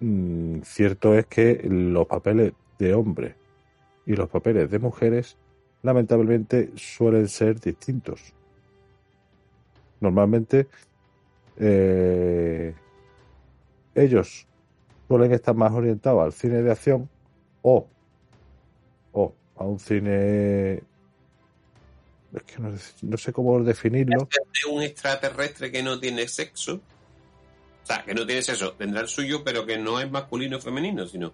mm, cierto es que los papeles de hombres y los papeles de mujeres lamentablemente suelen ser distintos. Normalmente eh, ellos suelen estar más orientados al cine de acción o, o a un cine es que no, no sé cómo definirlo. De un extraterrestre que no tiene sexo. O sea, que no tiene sexo. Tendrá el suyo, pero que no es masculino o femenino, sino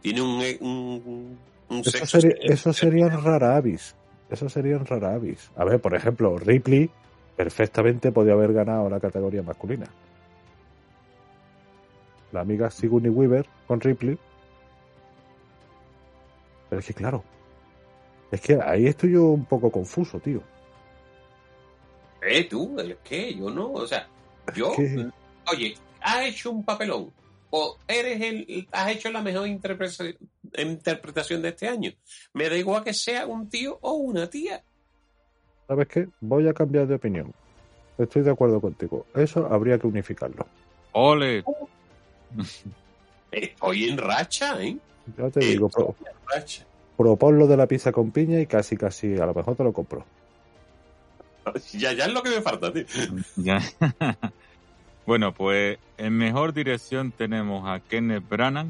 tiene un, un, un Eso, sexo. sería, eso serían rara avis. Eso serían rara avis. A ver, por ejemplo, Ripley perfectamente podía haber ganado la categoría masculina. La amiga Sigourney Weaver con Ripley. Pero es que claro, es que ahí estoy yo un poco confuso, tío. ¿Eh, tú? ¿El qué? Yo no. O sea, yo. ¿Qué? Oye, has hecho un papelón. O eres el. Has hecho la mejor interpretación, de este año. Me da igual que sea un tío o una tía. ¿Sabes qué? Voy a cambiar de opinión. Estoy de acuerdo contigo. Eso habría que unificarlo. ¡Ole! Estoy en racha, ¿eh? Ya te digo, pro- Estoy en racha. Proponlo de la pizza con piña y casi, casi, a lo mejor te lo compro. Ya, ya es lo que me falta, tío. Ya. bueno, pues en mejor dirección tenemos a Kenneth Branagh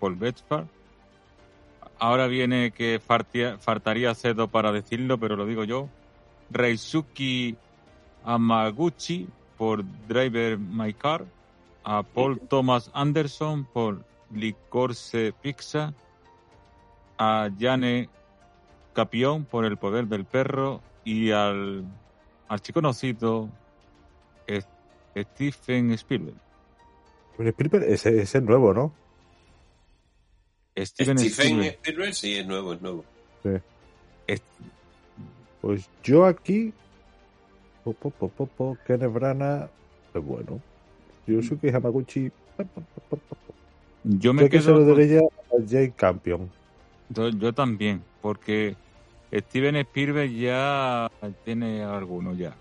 por Bedford. Ahora viene que fartia- faltaría cedo para decirlo, pero lo digo yo. Reisuki Amaguchi por Driver My Car. A Paul Thomas Anderson por Licorce Pizza. A Jane Capión por El Poder del Perro. Y al archiconocido es- Stephen Spielberg. Pero Spielberg, ese ese es nuevo, ¿no? Steven Stephen Spielberg. Spielberg, sí, es nuevo, es nuevo. Es- Pues yo aquí. Po, po, po, po, po, Kenneth Branagh es bueno. Yosuke Hamaguchi. pa, pa. Yo me Yo que se quedo lo con- a Jake Campion. Yo, yo también, porque Steven Spielberg ya tiene alguno ya.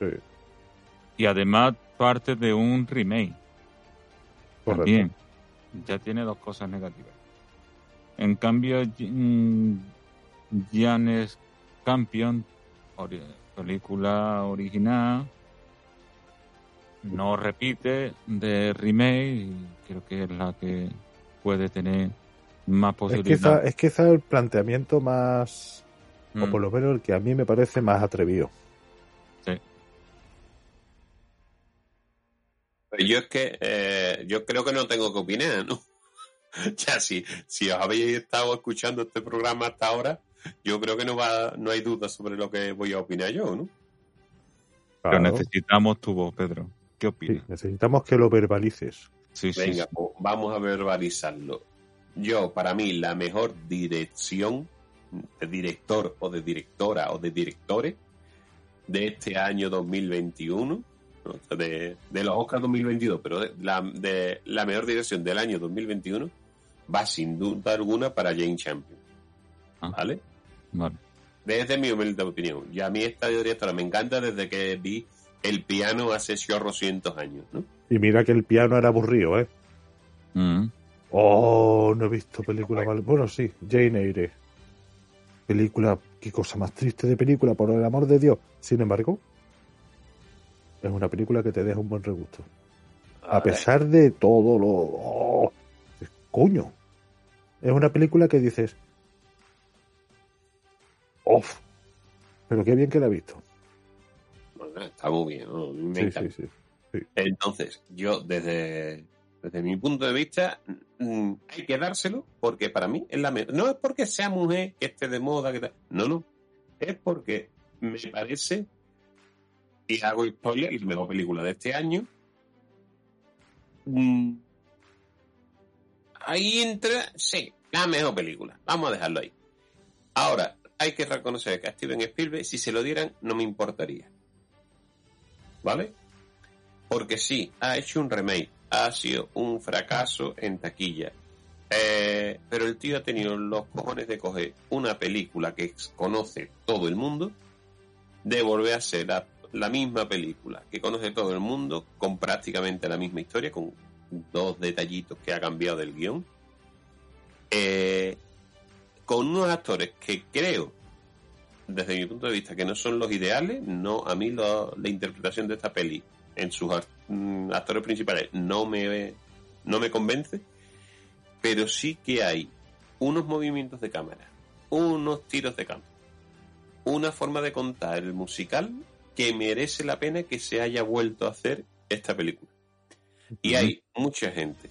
Sí, Y además parte de un remake. correcto. También. Ya tiene dos cosas negativas. En cambio, mm, Janes Campion, ori- película original, no repite de remake creo que es la que puede tener más Es posibilidades. quizá, es quizá el planteamiento más, o Mm, por lo menos el que a mí me parece más atrevido. sí. Yo es que eh, yo creo que no tengo que opinar, ¿no? ya si, si os habéis estado escuchando este programa hasta ahora, yo creo que no va, no hay duda sobre lo que voy a opinar yo, ¿no? Pero necesitamos tu voz, Pedro. ¿Qué Sí, opinas? necesitamos que lo verbalices. Sí, sí, Venga, sí. pues vamos a verbalizarlo. Yo, para mí, la mejor dirección de director o de directora o de directores de este año 2021, ¿no? O sea, de, de los Oscars 2022, pero de la, de la mejor dirección del año 2021 va sin duda alguna para Jane Champion. Ah. ¿Vale? Vale. Desde mi humilde opinión. Y a mí esta directora me encanta desde que vi el piano hace chorro cientos años, ¿no? Y mira que el piano era aburrido, ¿eh? Mm. Oh, no he visto película mal. Bueno, sí, Jane Eyre. Película, qué cosa más triste de película, por el amor de Dios. Sin embargo, es una película que te deja un buen regusto. A pesar de todo lo. oh, coño. Es una película que dices. ¡Off! Pero qué bien que la he visto. Bueno, Está muy bien, ¿no? Me Sí, encanta. sí, sí. Entonces, yo desde, desde mi punto de vista, hay que dárselo porque para mí es la mejor. No es porque sea mujer, que esté de moda. No, no. Es porque me parece, y hago spoiler, la mejor película de este año. mm, ahí entra, sí, la mejor película. Vamos a dejarlo ahí. Ahora, hay que reconocer que a Steven Spielberg, si se lo dieran, no me importaría. ¿Vale? Porque sí, ha hecho un remake, ha sido un fracaso en taquilla. Eh, pero el tío ha tenido los cojones de coger una película que conoce todo el mundo de volver a ser la, misma película que conoce todo el mundo, con prácticamente la misma historia, con dos detallitos que ha cambiado del guion, eh, con unos actores que creo, desde mi punto de vista, que no son los ideales, no a mí lo- la interpretación de esta peli en sus mm, actores principales no me, no me convence, pero sí que hay unos movimientos de cámara, unos tiros de cámara, una forma de contar el musical que merece la pena que se haya vuelto a hacer esta película. Y hay mucha gente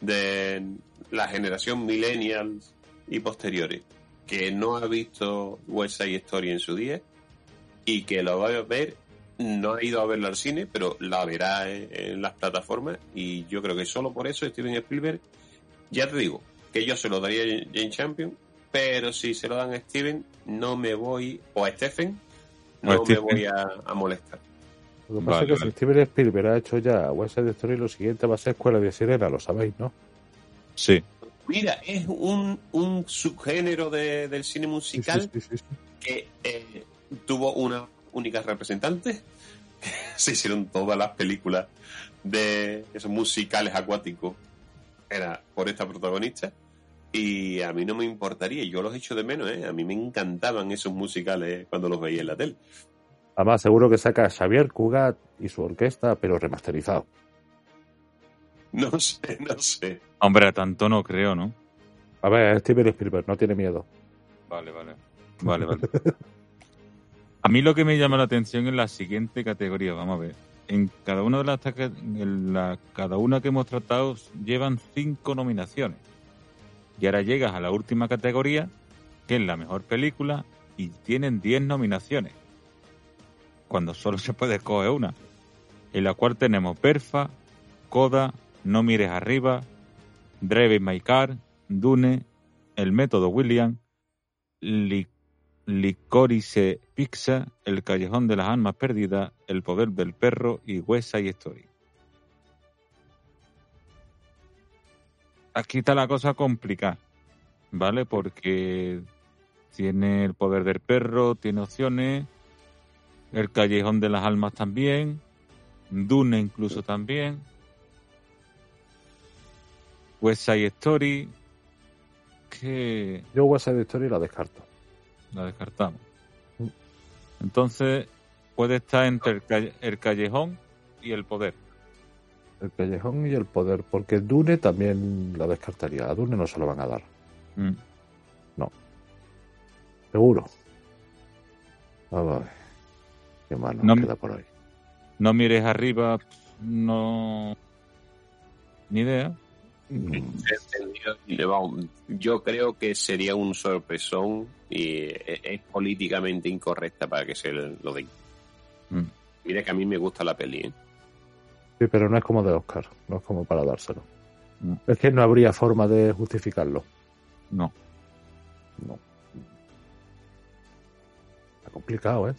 de la generación millennials y posteriores que no ha visto West Side Story en su día y que lo va a ver, no ha ido a verla al cine, pero la verá en, en las plataformas y yo creo que solo por eso Steven Spielberg, ya te digo, que yo se lo daría a Jane Champion, pero si se lo dan a Steven, no me voy, o a Stephen, a no me voy a, a molestar. Lo que pasa Vale, es que vale. si Steven Spielberg ha hecho ya West Side Story, lo siguiente va a ser Escuela de Sirena, lo sabéis, ¿no? Sí. Mira, es un, un subgénero de- del cine musical sí, sí, sí, sí. que eh, tuvo una única representante. Se hicieron todas las películas de esos musicales acuáticos. Era por esta protagonista. Y a mí no me importaría, yo los echo de menos, ¿eh? A mí me encantaban esos musicales cuando los veía en la tele. Además, seguro que saca Xavier Cugat y su orquesta, pero remasterizado. No sé, no sé. Hombre, tanto no creo, ¿no? A ver, Steven Spielberg no tiene miedo. Vale, vale. Vale, vale. A mí lo que me llama la atención es la siguiente categoría. Vamos a ver. En cada una de las taca- en la- cada una que hemos tratado llevan cinco nominaciones. Y ahora llegas a la última categoría, que es la mejor película, y tienen 10 nominaciones. Cuando solo se puede escoger una. En la cual tenemos Perfa, Coda, No mires arriba, Drive My Car, Dune, El método William, Li- Licorice Pizza, El callejón de las almas perdidas, El poder del perro y West Side Story. Aquí está la cosa complicada, ¿vale? Porque tiene el poder del perro, tiene opciones, El callejón de las almas también, Dune incluso también, West Side Story, que Yo West Side Story la descarto. la descartamos. Mm. Entonces, puede estar entre el, calle- el callejón y el poder. El callejón y el poder, porque Dune también la descartaría. A Dune no se lo van a dar, Mm. seguro. Vamos a ver. Qué mal No me- queda por ahí. No mires arriba, no. Ni idea. Mm. Y le Yo creo que sería un sorpresón y es es políticamente incorrecta para que se lo den. Mm. Mira que a mí me gusta la peli, ¿eh? Sí, pero no es como de Oscar, no es como para dárselo. Mm. Es que no habría forma de justificarlo. No. No. Está complicado, ¿eh?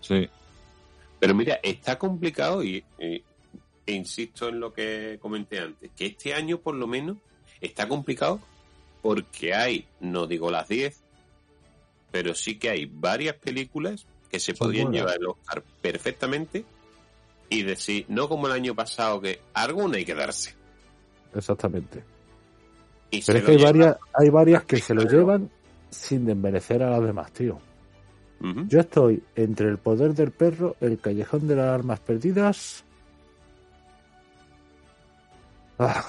Sí. Pero mira, está complicado y, y- e insisto en lo que comenté antes, que este año por lo menos está complicado porque hay, no digo las 10, pero sí que hay varias películas que se podrían buenas. llevar el Oscar perfectamente y decir, no como el año pasado, que alguna hay que darse. Exactamente. Y Pero es que hay varias, hay varias que se lo llevan sin desmerecer a las demás, tío. Yo estoy entre el poder del perro, el callejón de las armas perdidas. Ah.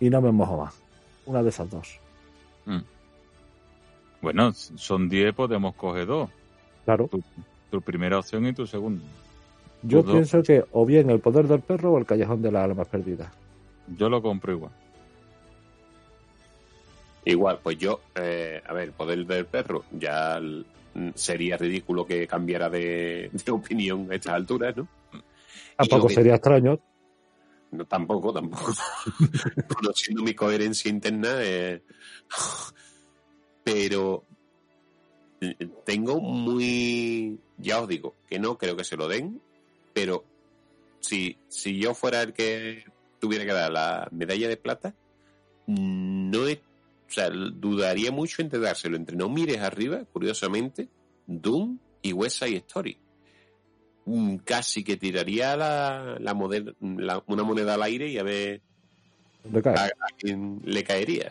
Y no me mojo más. Una de esas dos. Bueno, son 10, podemos coger dos. Claro. Tu primera opción y tu segunda. Yo pienso que o bien el poder del perro o el callejón de las almas perdidas. Yo lo compro igual. Igual, pues yo, eh, a ver, el poder del perro, ya mm, sería ridículo que cambiara de, de opinión a estas alturas, ¿no? Tampoco sería extraño. No, tampoco, tampoco. Conociendo mi coherencia interna, eh, pero eh, tengo muy, ya os digo, que no creo que se lo den, pero si, si yo fuera el que tuviera que dar la medalla de plata, no o sea, dudaría mucho entre dárselo entre No mires arriba, curiosamente, Doom y West Side Story. Mm, Casi que tiraría la, la, moder- la- una moneda al aire y a ver ¿Dónde cae? a, a quién le caería.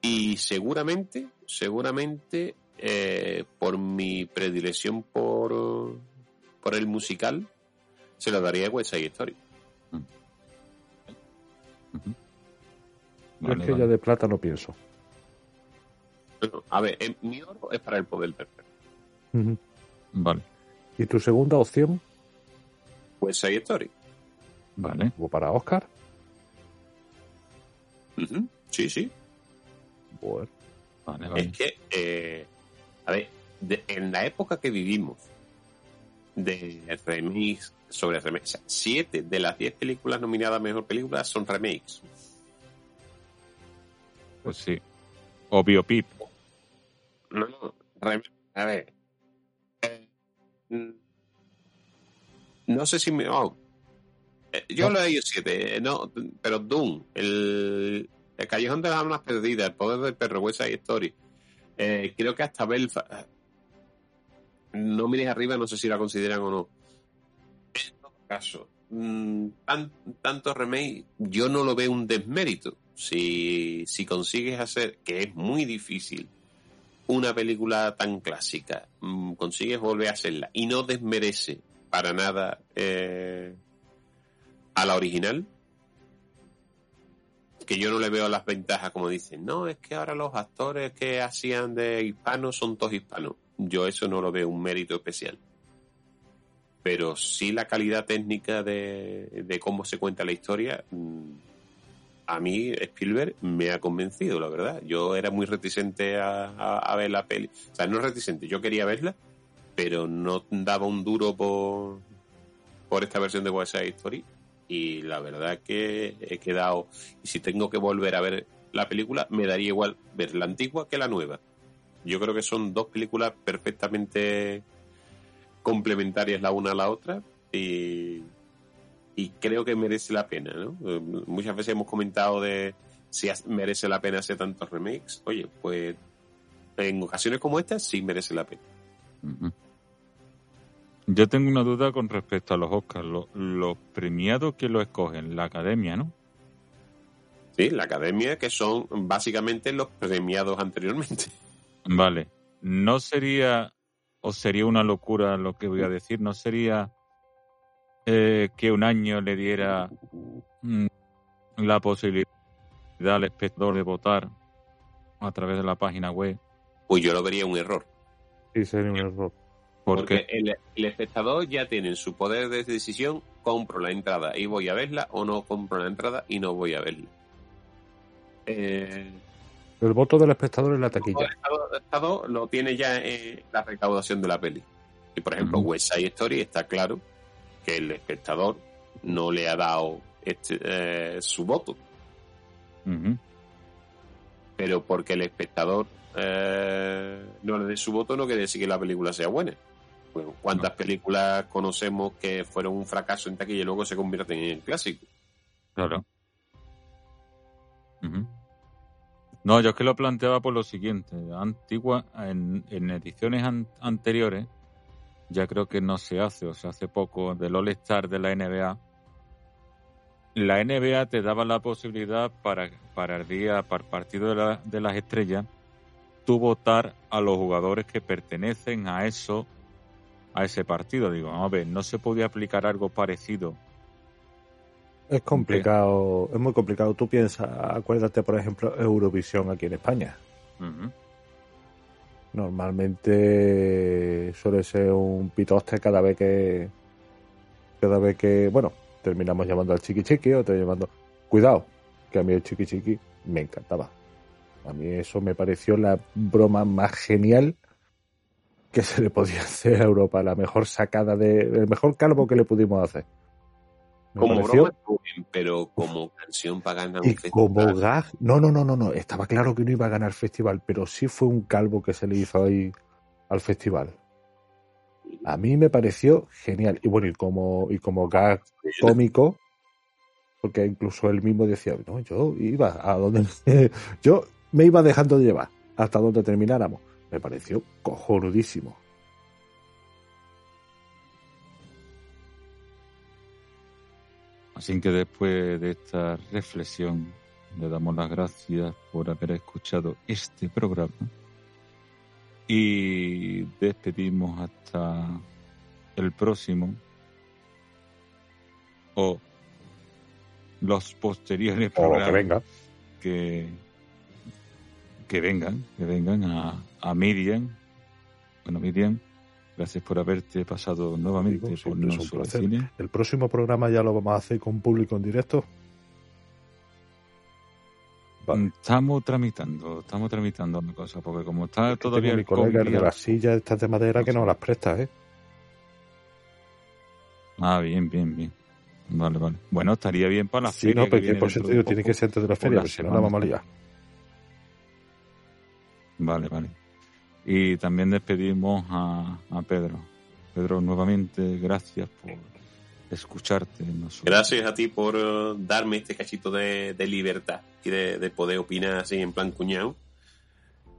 Y seguramente, seguramente, eh, por mi predilección por, por el musical, se lo daría a West Side Story. Vale, es que vale. ya de plata no pienso. Bueno, a ver, eh, mi oro es para el poder perfecto. Vale, ¿Y tu segunda opción? West Side Story. vale. ¿O para Oscar? Sí, sí. Bueno, Vale, vale. Es que, eh, a ver, de- en la época que vivimos de remakes sobre remakes, o sea, siete de las diez películas nominadas a mejor película son remakes. Pues sí. O Biopip. No, no, a ver. Mm, no sé si me. oh, eh, yo No. lo he leído siete, eh, no, pero Doom, el, el Callejón de las Almas Perdidas, El Poder del Perro, West Side Story, eh, creo que hasta Belfast. No mires arriba, no sé si la consideran o no. En todo caso, mm, tan- tanto remake, yo no lo veo un desmérito. Si, si consigues hacer, que es muy difícil, una película tan clásica, mm, consigues volver a hacerla y no desmerece para nada eh, a la original, que yo no le veo las ventajas como dicen, no, es que ahora los actores que hacían de hispanos son todos hispanos. Yo eso no lo veo un mérito especial. Pero sí la calidad técnica de, de cómo se cuenta la historia, mm, a mí Spielberg me ha convencido, la verdad. Yo era muy reticente a, ver la peli. O sea, no reticente, yo quería verla, pero no daba un duro por, por esta versión de West Side Story. Y la verdad que he quedado. Y si tengo que volver a ver la película, me daría igual ver la antigua que la nueva. Yo creo que son dos películas perfectamente complementarias la una a la otra. Y, y creo que merece la pena, ¿no? Eh, Muchas veces hemos comentado de si merece la pena hacer tantos remakes. Oye, pues en ocasiones como esta sí merece la pena. Yo tengo una duda con respecto a los Oscars. Los, los premiados que lo escogen, la academia, ¿no? Sí, la academia, que son básicamente los premiados anteriormente. Vale. No sería, o sería una locura lo que voy a decir, no sería eh, que un año le diera mm, la posibilidad al espectador de votar a través de la página web. Pues yo lo vería un error. sí, sería un error. Porque Porque, el, el espectador ya tiene su poder de decisión, compro la entrada y voy a verla, o no compro la entrada y no voy a verla. Eh, El voto del espectador en la el taquilla. Estado, Estado lo tiene ya eh, la recaudación de la peli. Y por ejemplo, Ujú. West Side Story está claro que el espectador no le ha dado este, eh, su voto, pero porque el espectador eh, no le dé su voto no quiere decir que la película sea buena. Bueno, ¿Cuántas películas conocemos que fueron un fracaso en taquilla y luego se convierten en clásicos? Claro. No, yo es que lo planteaba por lo siguiente. Antigua, en, en ediciones an- anteriores, ya creo que no se hace, o sea, hace poco, del All-Star de la NBA. La NBA te daba la posibilidad para, para el día, para el partido de, la- de las estrellas, tú votar a los jugadores que pertenecen a eso, a ese partido. Digo, a ver, no se podía aplicar algo parecido Es complicado, es muy complicado. Tú piensas, acuérdate, por ejemplo, Eurovisión aquí en España. Ujú. Normalmente suele ser un pitoste cada vez que, cada vez que, bueno, terminamos llamando al chiqui chiqui o te llamando. Cuidado, que a mí el chiqui chiqui me encantaba. A mí eso me pareció la broma más genial que se le podía hacer a Europa, la mejor sacada de, el mejor calvo que le pudimos hacer. Me Como pareció- broma, pero como canción para ganar y un festival. como gag, no, no, no, no, no, estaba claro que no iba a ganar festival, pero sí fue un calvo que se le hizo ahí al festival. A mí me pareció genial. Y bueno, y como, y como gag cómico, porque incluso él mismo decía, no, yo iba a donde, yo me iba dejando llevar hasta donde termináramos. Me pareció cojonudísimo. Así que después de esta reflexión, le damos las gracias por haber escuchado este programa y despedimos hasta el próximo o los posteriores programas que, venga. que, que vengan, que vengan a, a Miriam. Bueno, Miriam, Gracias por haberte pasado nuevamente por nuestro cine. El próximo programa ya lo vamos a hacer con público en directo. Mm, estamos tramitando, estamos tramitando una cosa, porque como está todavía mi colega de las sillas estas de madera que nos las presta, ¿eh? Ah, bien, bien, bien. Vale, vale. Bueno, estaría bien para la sí, feria. no, pero por digo, tiene que ser antes de la feria, porque si no la vamos a liar. Vale, vale. Y también despedimos a, Pedro. Pedro, nuevamente, gracias por escucharte. Gracias a ti por eh, darme este cachito de, libertad y de, poder opinar así en plan cuñado.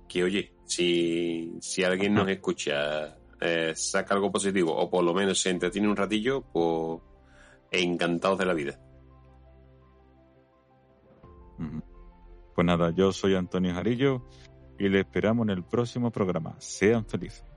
Que oye, si, si alguien nos escucha, eh, saca algo positivo o por lo menos se entretiene un ratillo, pues encantados de la vida. Pues nada, yo soy Antonio Jarillo y le esperamos en el próximo programa. Sean felices.